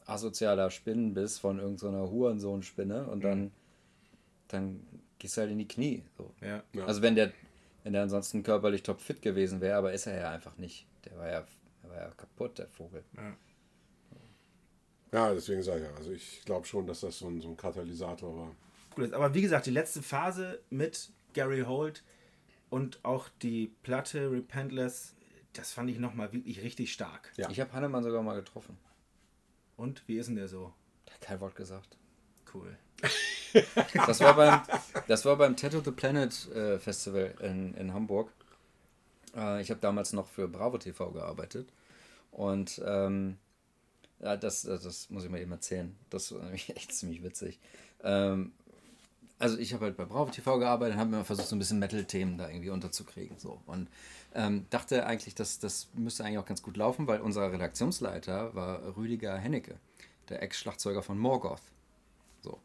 asozialer Spinnenbiss von irgendeiner so Hurensohn-Spinne und dann, dann gehst du halt in die Knie. So. Ja. Ja. Also wenn der, wenn der ansonsten körperlich topfit gewesen wäre, aber ist er ja einfach nicht. Der war ja, der war ja kaputt, der Vogel. ja, deswegen sage ich ja. Also ich glaube schon, dass das so ein, so ein Katalysator war. Gut, aber wie gesagt, die letzte Phase mit Gary Holt und auch die Platte Repentless, das fand ich nochmal wirklich richtig stark. Ja. Ich habe Hannemann sogar mal getroffen. Und wie ist denn der so? Der hat kein Wort gesagt. Cool. Das war beim, das war beim Tattoo the Planet äh, Festival in, in Hamburg. Äh, ich habe damals noch für Bravo TV gearbeitet. Und ähm, ja, das, das muss ich mal eben erzählen. Das war nämlich echt ziemlich witzig. Ähm, also ich habe halt bei Bravo TV gearbeitet und habe immer versucht, so ein bisschen Metal-Themen da irgendwie unterzukriegen. So. Und ähm, dachte eigentlich, dass das müsste eigentlich auch ganz gut laufen, weil unser Redaktionsleiter war Rüdiger Hennecke, der Ex-Schlagzeuger von Morgoth. So.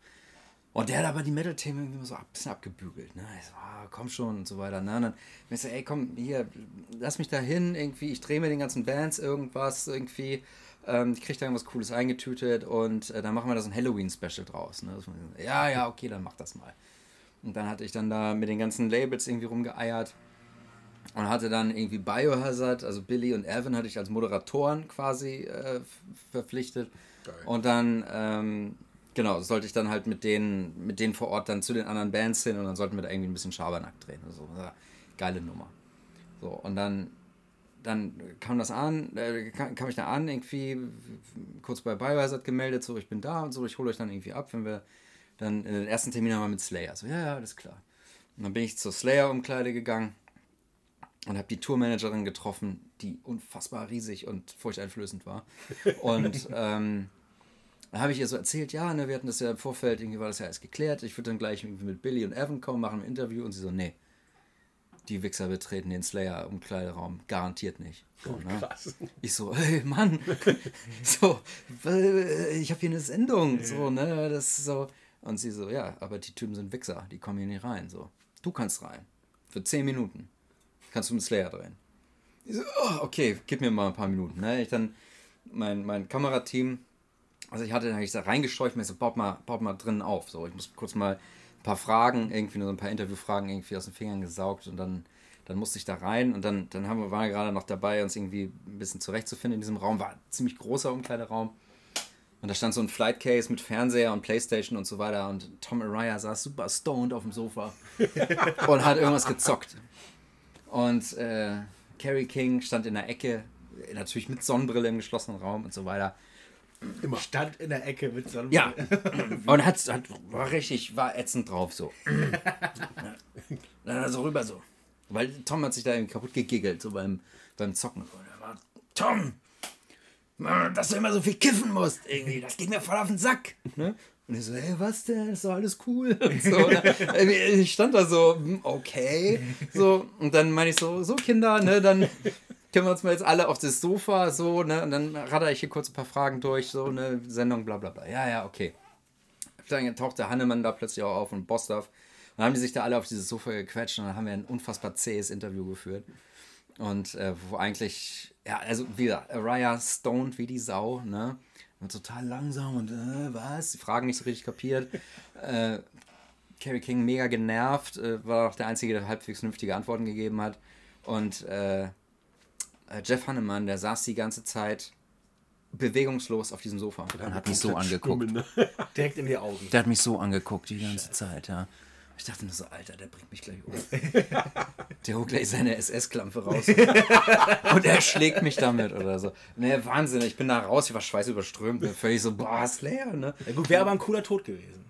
Und der hat aber die Metal-Themen irgendwie so ein bisschen abgebügelt. Ne? Ich so, ah, komm schon und so weiter. Ne? Und dann bin ich so, ey, komm, hier, lass mich da hin, irgendwie, ich drehe mir den ganzen Bands irgendwas, irgendwie. Ähm, ich kriege da irgendwas Cooles eingetütet und äh, dann machen wir da so ein Halloween-Special draus. Ne? So, ja, ja, okay, dann mach das mal. Und dann hatte ich dann da mit den ganzen Labels irgendwie rumgeeiert und hatte dann irgendwie Biohazard, also Billy und Evan hatte ich als Moderatoren quasi äh, verpflichtet. Geil. Und dann, ähm, genau, sollte ich dann halt mit denen, mit denen vor Ort dann zu den anderen Bands hin und dann sollten wir da irgendwie ein bisschen Schabernack drehen. Also, geile Nummer. So, und dann, dann kam das an, äh, kam, kam ich da an, irgendwie kurz bei Biohazard gemeldet, so ich bin da und so, ich hole euch dann irgendwie ab, wenn wir dann in den ersten Termin haben wir mit Slayer. So, ja, ja, alles klar. Und dann bin ich zur Slayer-Umkleide gegangen und habe die Tourmanagerin getroffen, die unfassbar riesig und furchteinflößend war. Und ähm, dann habe ich ihr so erzählt, ja, ne, wir hatten das ja im Vorfeld, irgendwie war das ja alles geklärt. Ich würde dann gleich irgendwie mit Billy und Evan kommen, machen ein Interview. Und sie so, nee, die Wichser betreten den Slayer-Umkleideraum, garantiert nicht. So, ne? Krass. Ich so, hey Mann, so, äh, ich habe hier eine Sendung, so, ne, das so. Und sie so, ja, aber die Typen sind Wichser, die kommen hier nicht rein, so. Du kannst rein, für 10 Minuten, kannst du mit Slayer drehen. Ich so, oh, okay, gib mir mal ein paar Minuten, ne, ich dann, mein, mein Kamerateam, also ich hatte dann hab ich da reingescheucht, mir so, baut mal, baut mal drinnen auf, so, ich muss kurz mal ein paar Fragen, irgendwie nur so ein paar Interviewfragen irgendwie aus den Fingern gesaugt und dann dann musste ich da rein und dann, dann haben wir, waren wir gerade noch dabei, uns irgendwie ein bisschen zurechtzufinden in diesem Raum. War ein ziemlich großer Umkleideraum. Und da stand so ein Flightcase mit Fernseher und Playstation und so weiter. Und Tom Araya saß super stoned auf dem Sofa und hat irgendwas gezockt. Und äh, Carrie King stand in der Ecke, natürlich mit Sonnenbrille im geschlossenen Raum und so weiter. Immer. Stand in der Ecke mit so einem. Ja. Und hat, hat, war richtig, war ätzend drauf so. Dann so rüber so. Weil Tom hat sich da irgendwie kaputt gegiggelt, so beim, beim Zocken. War, Tom, dass du immer so viel kiffen musst, irgendwie, das geht mir voll auf den Sack. Ne? Und ich so, hey, was denn? Ist doch alles cool. Und so, ne? Ich stand da so, hm, okay. So, und dann meine ich so, so Kinder, ne, dann können wir uns mal jetzt alle auf das Sofa, so, ne, und dann radder ich hier kurz ein paar Fragen durch, so, eine Sendung, bla bla bla. Ja, ja, okay. Dann taucht der Hannemann da plötzlich auch auf und Bostorf. Und dann haben die sich da alle auf dieses Sofa gequetscht und dann haben wir ein unfassbar zähes Interview geführt. Und äh, wo eigentlich, ja, also wieder, Raya stoned wie die Sau, ne? Und total langsam und äh, was? Die Fragen nicht so richtig kapiert. äh, Kerry King mega genervt, äh, war auch der Einzige, der halbwegs vernünftige Antworten gegeben hat. Und äh, Jeff Hannemann, der saß die ganze Zeit bewegungslos auf diesem Sofa und hat mich so angeguckt. Stimmen, ne? Direkt in die Augen. Der hat mich so angeguckt die ganze Zeit, ja. Ich dachte nur so, Alter, der bringt mich gleich um. der holt gleich seine SS-Klampe raus und er schlägt mich damit oder so. Ne, Wahnsinn, ich bin da raus, ich war schweißüberströmt, bin völlig so, boah, Slayer, ne? Ja, gut, wäre aber ein cooler Tod gewesen.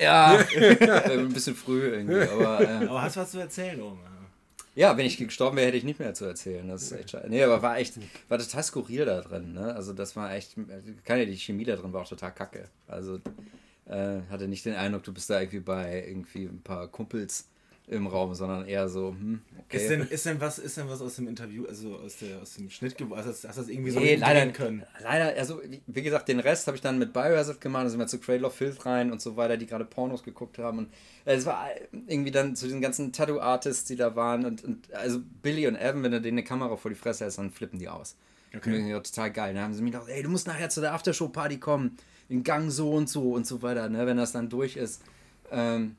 Ja, ein bisschen früh irgendwie, aber... Äh, Aber hast du was zu erzählen, Oma? Ja, wenn ich gestorben wäre, hätte ich nicht mehr zu erzählen. Das ist echt schade. Nee, aber war echt, war total skurril da drin. Ne? Also das war echt, keine die Chemie da drin war auch total kacke. Also äh, hatte nicht den Eindruck, du bist da irgendwie bei irgendwie ein paar Kumpels im Raum, sondern eher so, hm, okay. Ist, denn, ist, denn was, ist denn was aus dem Interview, also aus, der, aus dem Schnitt, ge- also hast du das irgendwie so Nee, leider, können? leider, also wie- gesagt, den Rest habe ich dann mit Biohazard gemacht, da sind wir zu Cradle of Filth rein und so weiter, die gerade Pornos geguckt haben und äh, es war irgendwie dann zu diesen ganzen Tattoo-Artists, die da waren und, und also Billy und Evan, wenn du denen eine Kamera vor die Fresse hältst, dann flippen die aus. Okay. Irgendwie total geil. Dann haben sie mir gedacht, ey, du musst nachher zu der Aftershow-Party kommen, in Gang so und so und so weiter, ne, wenn das dann durch ist. Ähm,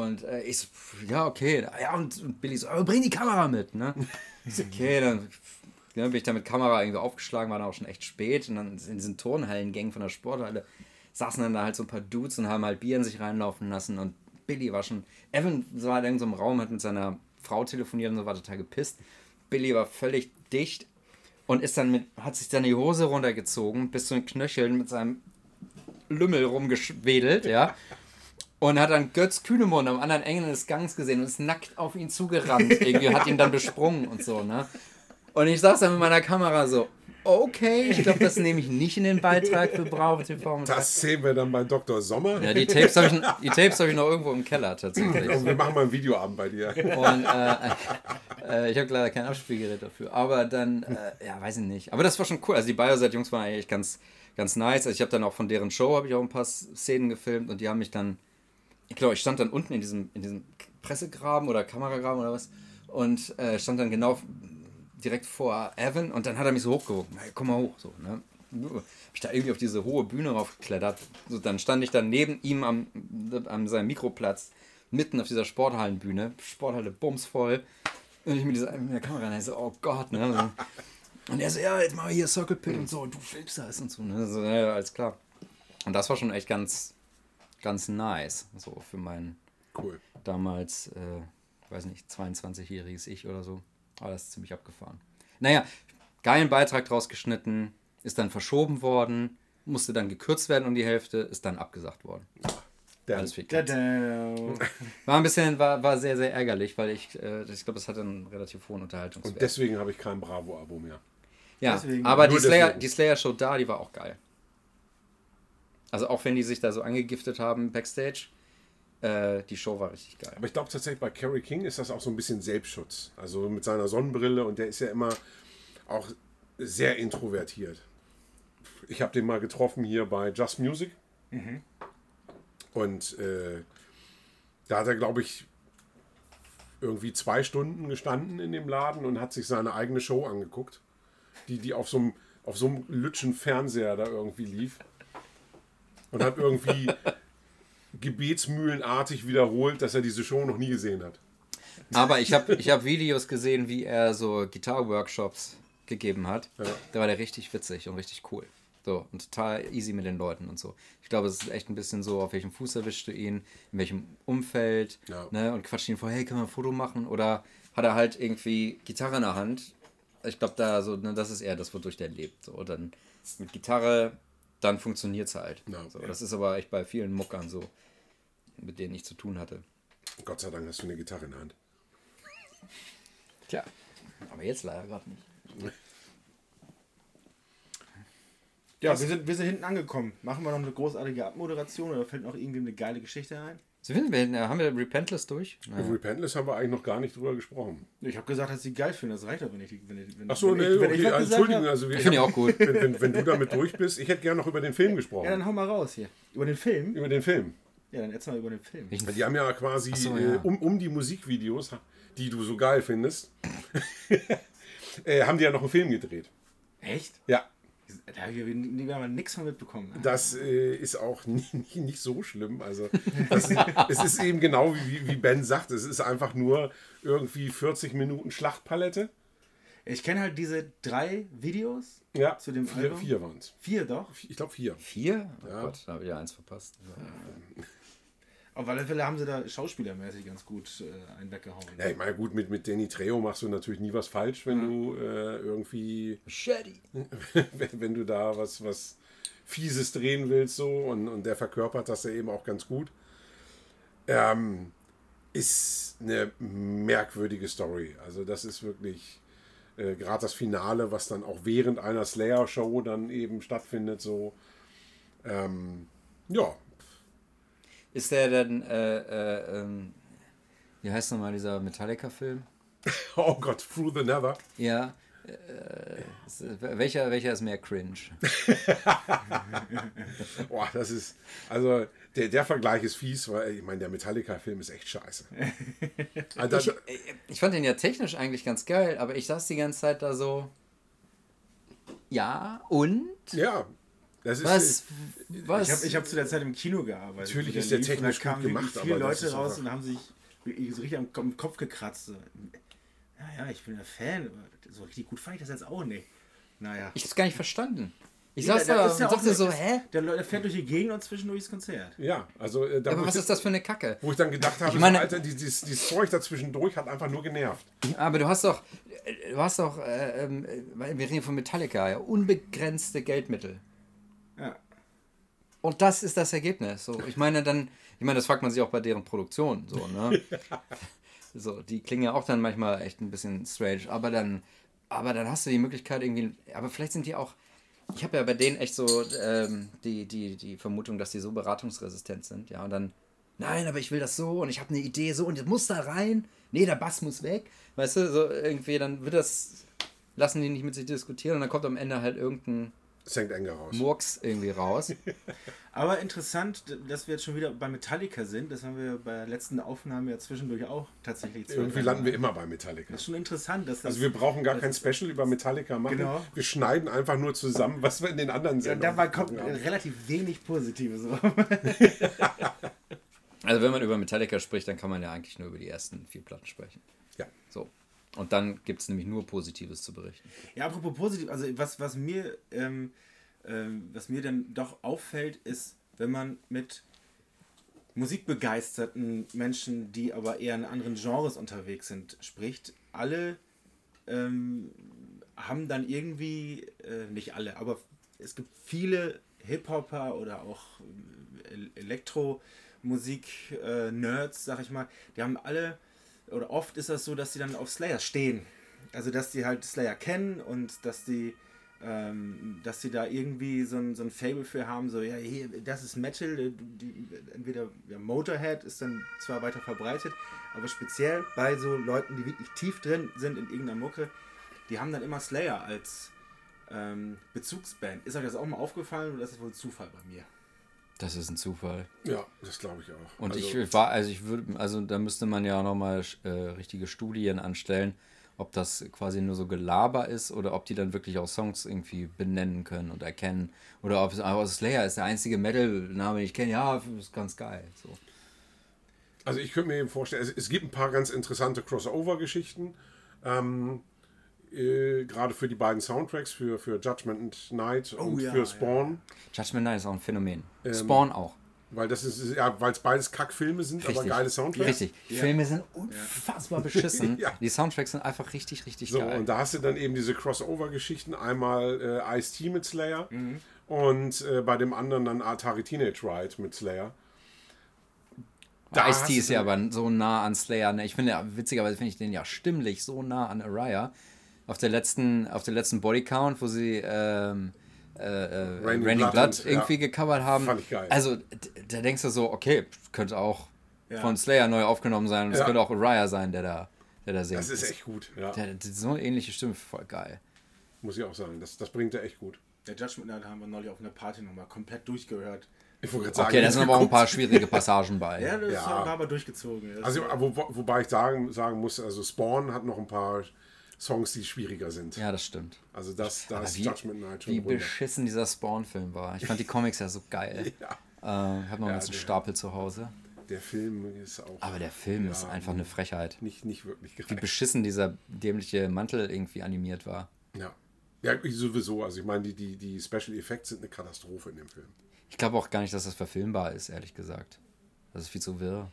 und äh, ich so, ja, okay. Ja, und, und Billy so, aber bring die Kamera mit, ne? Ich so, okay, dann ja, bin ich da mit Kamera irgendwie aufgeschlagen, war dann auch schon echt spät. Und dann in diesen Turnhallengängen von der Sporthalle saßen dann da halt so ein paar Dudes und haben halt Bier in sich reinlaufen lassen. Und Billy war schon, Evan war in irgendeinem Raum, hat mit seiner Frau telefoniert und so, war total gepisst. Billy war völlig dicht und ist dann mit, hat sich dann die Hose runtergezogen, bis zu den Knöcheln mit seinem Lümmel rumgeschwedelt, ja. Und hat dann Götz Kühnemund am anderen Ende des Gangs gesehen und ist nackt auf ihn zugerannt. Irgendwie hat ihn dann besprungen und so, ne? Und ich saß dann mit meiner Kamera so, okay, ich glaube, das nehme ich nicht in den Beitrag für Bravo TV. Das sehen wir dann bei Dr. Sommer. Ja, die Tapes habe ich, die Tapes hab ich noch irgendwo im Keller tatsächlich. Und wir machen mal ein Videoabend bei dir. Und äh, äh, ich habe leider kein Abspielgerät dafür. Aber dann, äh, ja, weiß ich nicht. Aber das war schon cool. Also die Biosat-Jungs waren eigentlich ganz, ganz nice. Also ich habe dann auch von deren Show habe ich auch ein paar Szenen gefilmt und die haben mich dann, glaube, ich stand dann unten in diesem, in diesem Pressegraben oder Kameragraben oder was und äh, stand dann genau direkt vor Evan und dann hat er mich so hochgewogen. Hey, komm mal hoch, so, ne? Ich da irgendwie auf diese hohe Bühne raufgeklettert. So, dann stand ich dann neben ihm am, an seinem Mikroplatz, mitten auf dieser Sporthallenbühne. Sporthalle bumsvoll. Und ich mit, dieser, mit der Kamera, und ich so, oh Gott, ne? Und er so, ja, jetzt mal hier Circle Pit und so, und du filmst das und so, ne? So, ja, alles klar. Und das war schon echt ganz, ganz nice, so für mein Cool. damals, äh, weiß nicht, 22-jähriges Ich oder so. Aber das ist ziemlich abgefahren. Naja, geilen Beitrag draus geschnitten, ist dann verschoben worden, musste dann gekürzt werden um die Hälfte, ist dann abgesagt worden. Der, Alles viel Da, da. War ein bisschen, war, war sehr, sehr ärgerlich, weil ich, äh, ich glaube, es hatte einen relativ hohen Unterhaltungswert. und deswegen habe ich kein Bravo-Abo mehr. ja, deswegen- aber die Slayer, deswegen. die Slayer Show da, die war auch geil. Also auch wenn die sich da so angegiftet haben backstage, äh, die Show war richtig geil. Aber ich glaube tatsächlich, bei Kerry King ist das auch so ein bisschen Selbstschutz. Also mit seiner Sonnenbrille und der ist ja immer auch sehr introvertiert. Ich habe den mal getroffen hier bei Just Music. Und äh, da hat er, glaube ich, irgendwie zwei Stunden gestanden in dem Laden und hat sich seine eigene Show angeguckt, die, die auf so einem auf so einem lütschen Fernseher da irgendwie lief. Und hat irgendwie gebetsmühlenartig wiederholt, dass er diese Show noch nie gesehen hat. Aber ich habe ich hab Videos gesehen, wie er so Gitarre-Workshops gegeben hat. Da war der richtig witzig und richtig cool. So, und total easy mit den Leuten und so. Ich glaube, es ist echt ein bisschen so, auf welchem Fuß erwischst du ihn, in welchem Umfeld, Ja. ne, und quatscht ihn vor, hey, können wir ein Foto machen? Oder hat er halt irgendwie Gitarre in der Hand ich glaube, da so, ne, das ist eher das, wodurch der lebt. So, dann mit Gitarre, dann funktioniert es halt. Ja. so, das ist aber echt bei vielen Muckern so, mit denen ich zu tun hatte. Gott sei Dank hast du eine Gitarre in der Hand. Tja, aber jetzt leider gerade nicht. Ja, wir sind, wir sind hinten angekommen. Machen wir noch eine großartige Abmoderation oder fällt noch irgendwie eine geile Geschichte ein? So finden wir, haben wir Repentless durch? Über Repentless haben wir eigentlich noch gar nicht drüber gesprochen. Ich habe gesagt, dass sie geil finden. Das reicht doch, wenn ich, wenn ich wenn, Ach so, wenn nee, ich, wenn ich okay, also, gesagt Entschuldigung, also wir, Ich finde die auch gut. wenn, wenn, wenn du damit durch bist, ich hätte gerne noch über den Film gesprochen. Ja, dann hau mal raus hier. Über den Film? über den Film. Ja, dann erzähl mal über den Film. Ich- Die haben ja quasi so, äh, ja. um, um die Musikvideos, die du so geil findest, äh, haben die ja noch einen Film gedreht. Echt? Ja, Da habe ich nie- nie- nichts von mitbekommen. Ne? das äh, ist auch nicht, nicht, nicht so schlimm. Also das, es ist eben genau wie, wie Ben sagt, es ist einfach nur irgendwie 40 Minuten Schlachtpalette. Ich kenne halt diese drei Videos. Ja, Zu dem vier, Album? vier waren es. Vier doch. Ich glaube vier. Vier? Oh Ja. Gott, da habe ich ja eins verpasst. Auf alle Fälle haben sie da schauspielermäßig ganz gut äh, einen weggehauen. Ja, ich meine, gut, mit, mit Danny Trejo machst du natürlich nie was falsch, wenn du äh, irgendwie Shady. wenn, wenn du da was, was Fieses drehen willst, so und, und der verkörpert das ja eben auch ganz gut. Ähm, ist eine merkwürdige Story. Also, das ist wirklich äh, gerade das Finale, was dann auch während einer Slayer-Show dann eben stattfindet, so. Ähm, ja, Ist der denn, äh, äh, ähm, wie heißt nochmal dieser Metallica-Film? oh Gott, Through the Nether. Ja. Äh, ist, welcher, welcher ist mehr cringe? Boah, das ist, also der, der Vergleich ist fies, weil ich meine, der Metallica-Film ist echt scheiße. Also, Ich, ich fand den ja technisch eigentlich ganz geil, aber ich saß die ganze Zeit da so. Ja, und? ja, das ist. Was? Was? Ich habe ich hab zu der Zeit im Kino gearbeitet. Natürlich ist der lief, technisch da kamen gut gemacht, viele aber Leute raus und haben sich so richtig am, am Kopf gekratzt. So. Ja, ja, ich bin ein Fan, aber so richtig gut fand ich das jetzt auch nicht. Naja. ich hab's gar nicht verstanden. Ich Ja, saß da ist und dachte so, hä? Der Leute fährt durch die Gegend und zwischendurch das Konzert. Ja, also äh, da Aber was ich, ist das für eine Kacke? wo ich dann gedacht habe, Ich meine- so, Alter, die- dieses, dieses Zeug dazwischendurch hat einfach nur genervt. Aber du hast doch, du hast doch, äh, ähm, weil wir reden von Metallica, ja, unbegrenzte Geldmittel. Ja. Und das ist das Ergebnis. So, ich meine, dann, ich meine, das fragt man sich auch bei deren Produktion. So, ne? so, die klingen ja auch dann manchmal echt ein bisschen strange, aber dann, aber dann hast du die Möglichkeit irgendwie, aber vielleicht sind die auch, ich habe ja bei denen echt so ähm, die, die, die Vermutung, dass die so beratungsresistent sind, ja, und dann, nein, aber ich will das so und ich habe eine Idee so und das muss da rein, nee, der Bass muss weg, weißt du, so irgendwie, dann wird das, lassen die nicht mit sich diskutieren und dann kommt am Ende halt irgendein Es hängt enger raus. Murks irgendwie raus. Aber interessant, dass wir jetzt schon wieder bei Metallica sind. Das haben wir bei der letzten Aufnahme ja zwischendurch auch tatsächlich zwei, Irgendwie landen wir immer bei Metallica. Das ist schon interessant, dass das. Also wir brauchen gar kein Special über Metallica machen. Genau. Wir schneiden einfach nur zusammen, was wir in den anderen ja, Sendungen dabei kommt haben. relativ wenig Positives. Also wenn man über Metallica spricht, dann kann man ja eigentlich nur über die ersten vier Platten sprechen. Ja. So. Und dann gibt es nämlich nur Positives zu berichten. Ja, apropos positiv, also was, was mir ähm, ähm, was mir dann doch auffällt, ist, wenn man mit musikbegeisterten Menschen, die aber eher in anderen Genres unterwegs sind, spricht, alle ähm, haben dann irgendwie, äh, nicht alle, aber es gibt viele Hip-Hopper oder auch äh, Elektromusik-Nerds, sag ich mal, die haben alle, oder oft ist das so, dass sie dann auf Slayer stehen. Also, dass die halt Slayer kennen und dass die, ähm, dass sie da irgendwie so ein, so ein Fable für haben, so, ja, hier, das ist Metal, die, die, entweder ja, Motorhead ist dann zwar weiter verbreitet, aber speziell bei so Leuten, die wirklich tief drin sind in irgendeiner Mucke, die haben dann immer Slayer als ähm, Bezugsband. Ist euch das auch mal aufgefallen oder ist das wohl Zufall bei mir? Das ist ein Zufall. Ja, das glaube ich auch. Und also, ich war, also ich würde, also da müsste man ja nochmal äh, richtige Studien anstellen, ob das quasi nur so Gelaber ist oder ob die dann wirklich auch Songs irgendwie benennen können und erkennen. Oder ob es einfach Slayer ist der einzige Metal-Name, den ich kenne. Ja, ist ganz geil. So. Also ich könnte mir eben vorstellen, es, es gibt ein paar ganz interessante Crossover-Geschichten. Ähm, äh, gerade für die beiden Soundtracks, für, für Judgment Night und Oh ja, für Spawn. Judgment Night ist auch ein Phänomen. Ähm, Spawn auch. Weil das ist, ja, weil es beides Kackfilme sind, aber geile Soundtracks. Richtig. Filme sind unfassbar beschissen. Ja. Die Soundtracks sind einfach richtig, richtig So, geil. und da hast du dann eben diese Crossover-Geschichten. Einmal äh, Ice-T mit Slayer Mhm. und äh, bei dem anderen dann Atari Teenage Ride mit Slayer. Da Ice-T ist ja aber so nah an Slayer. Ne? Ich finde, ja, witzigerweise finde ich den ja stimmlich so nah an Araya. Auf der letzten, auf der letzten Bodycount, wo sie ähm, äh, äh, Raining Raining Blood Blood, und- irgendwie ja. gecovert haben. Fand ich geil. Also, da denkst du so, okay, könnte auch Ja. von Slayer neu aufgenommen sein. Und es Ja. könnte auch Araya sein, der da, der da singt. Das ist echt gut. Ja, Der, der, so eine ähnliche Stimme, voll geil. muss ich auch sagen. Das, das bringt er echt gut. Der Judgment Night haben wir neulich auf einer Party nochmal komplett durchgehört. Ich wollte gerade sagen, Okay, da sind aber auch ein paar schwierige Passagen bei. Ja, das Ja. war aber durchgezogen. Das Also, wo, wobei ich sagen, sagen muss, also Spawn hat noch ein paar Songs, die schwieriger sind. Ja, das stimmt. Also das, da Aber ist wie, Judgment Night schon wie runter. beschissen dieser Spawn-Film war. Ich fand die Comics ja so geil. Ja, Äh, ich habe noch Ja, einen ganzen Stapel zu Hause. der Film ist auch Aber der Film Ja, ist einfach eine Frechheit. nicht, nicht wirklich Wie geil. beschissen dieser dämliche Mantel irgendwie animiert war. Ja. ja, sowieso. Also ich meine, die, die, die Special Effects sind eine Katastrophe in dem Film. Ich glaube auch gar nicht, dass das verfilmbar ist, ehrlich gesagt. Das ist viel zu wirr.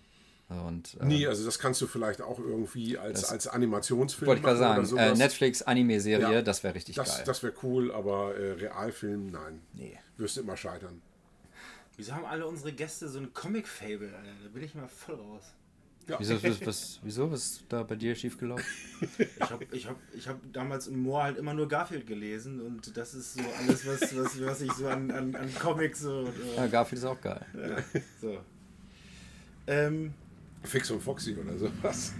Und, äh, Nee, also das kannst du vielleicht auch irgendwie als, als Animationsfilm Wollte ich gerade machen oder sagen, äh. Netflix-Anime-Serie, Ja. das wäre richtig das, geil. das wäre cool, aber äh, Realfilm, nein. Nee. Wirst du immer scheitern. Wieso haben alle unsere Gäste so ein Comic-Fable? Alter? Da bin ich mal voll raus. Wieso, was, was, wieso? Was ist da bei dir schiefgelaufen? Ich habe ich hab, ich hab damals im Moor halt immer nur Garfield gelesen und das ist so alles, was, was, was ich so an, an, an Comics so. Ja, Garfield ist auch geil. Äh, so. Ähm, Fix und Foxy oder sowas.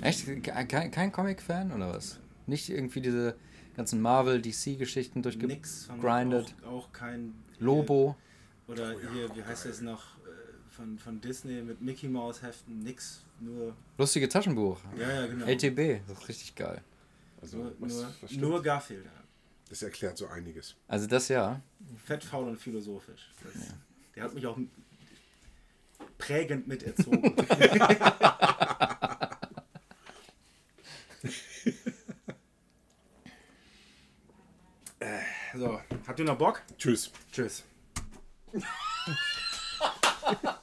Echt? Kein, kein Comic-Fan oder was? Nicht irgendwie diese ganzen Marvel-DC-Geschichten nix von durchgegrindet? Auch, auch kein. Lobo? Oder Oh ja, hier, wie auch heißt geil. das noch? äh, Von, von Disney mit Mickey Mouse Heften, nix, nur. Lustige Taschenbuch. Ja, ja, genau. LTB, das ist richtig geil. Also, Nur, was, nur, nur Garfield. das erklärt so einiges. Also das ja. Fett, faul und philosophisch. Das, Der hat mich auch prägend miterzogen. Äh, so, habt ihr noch Bock? Tschüss. Tschüss.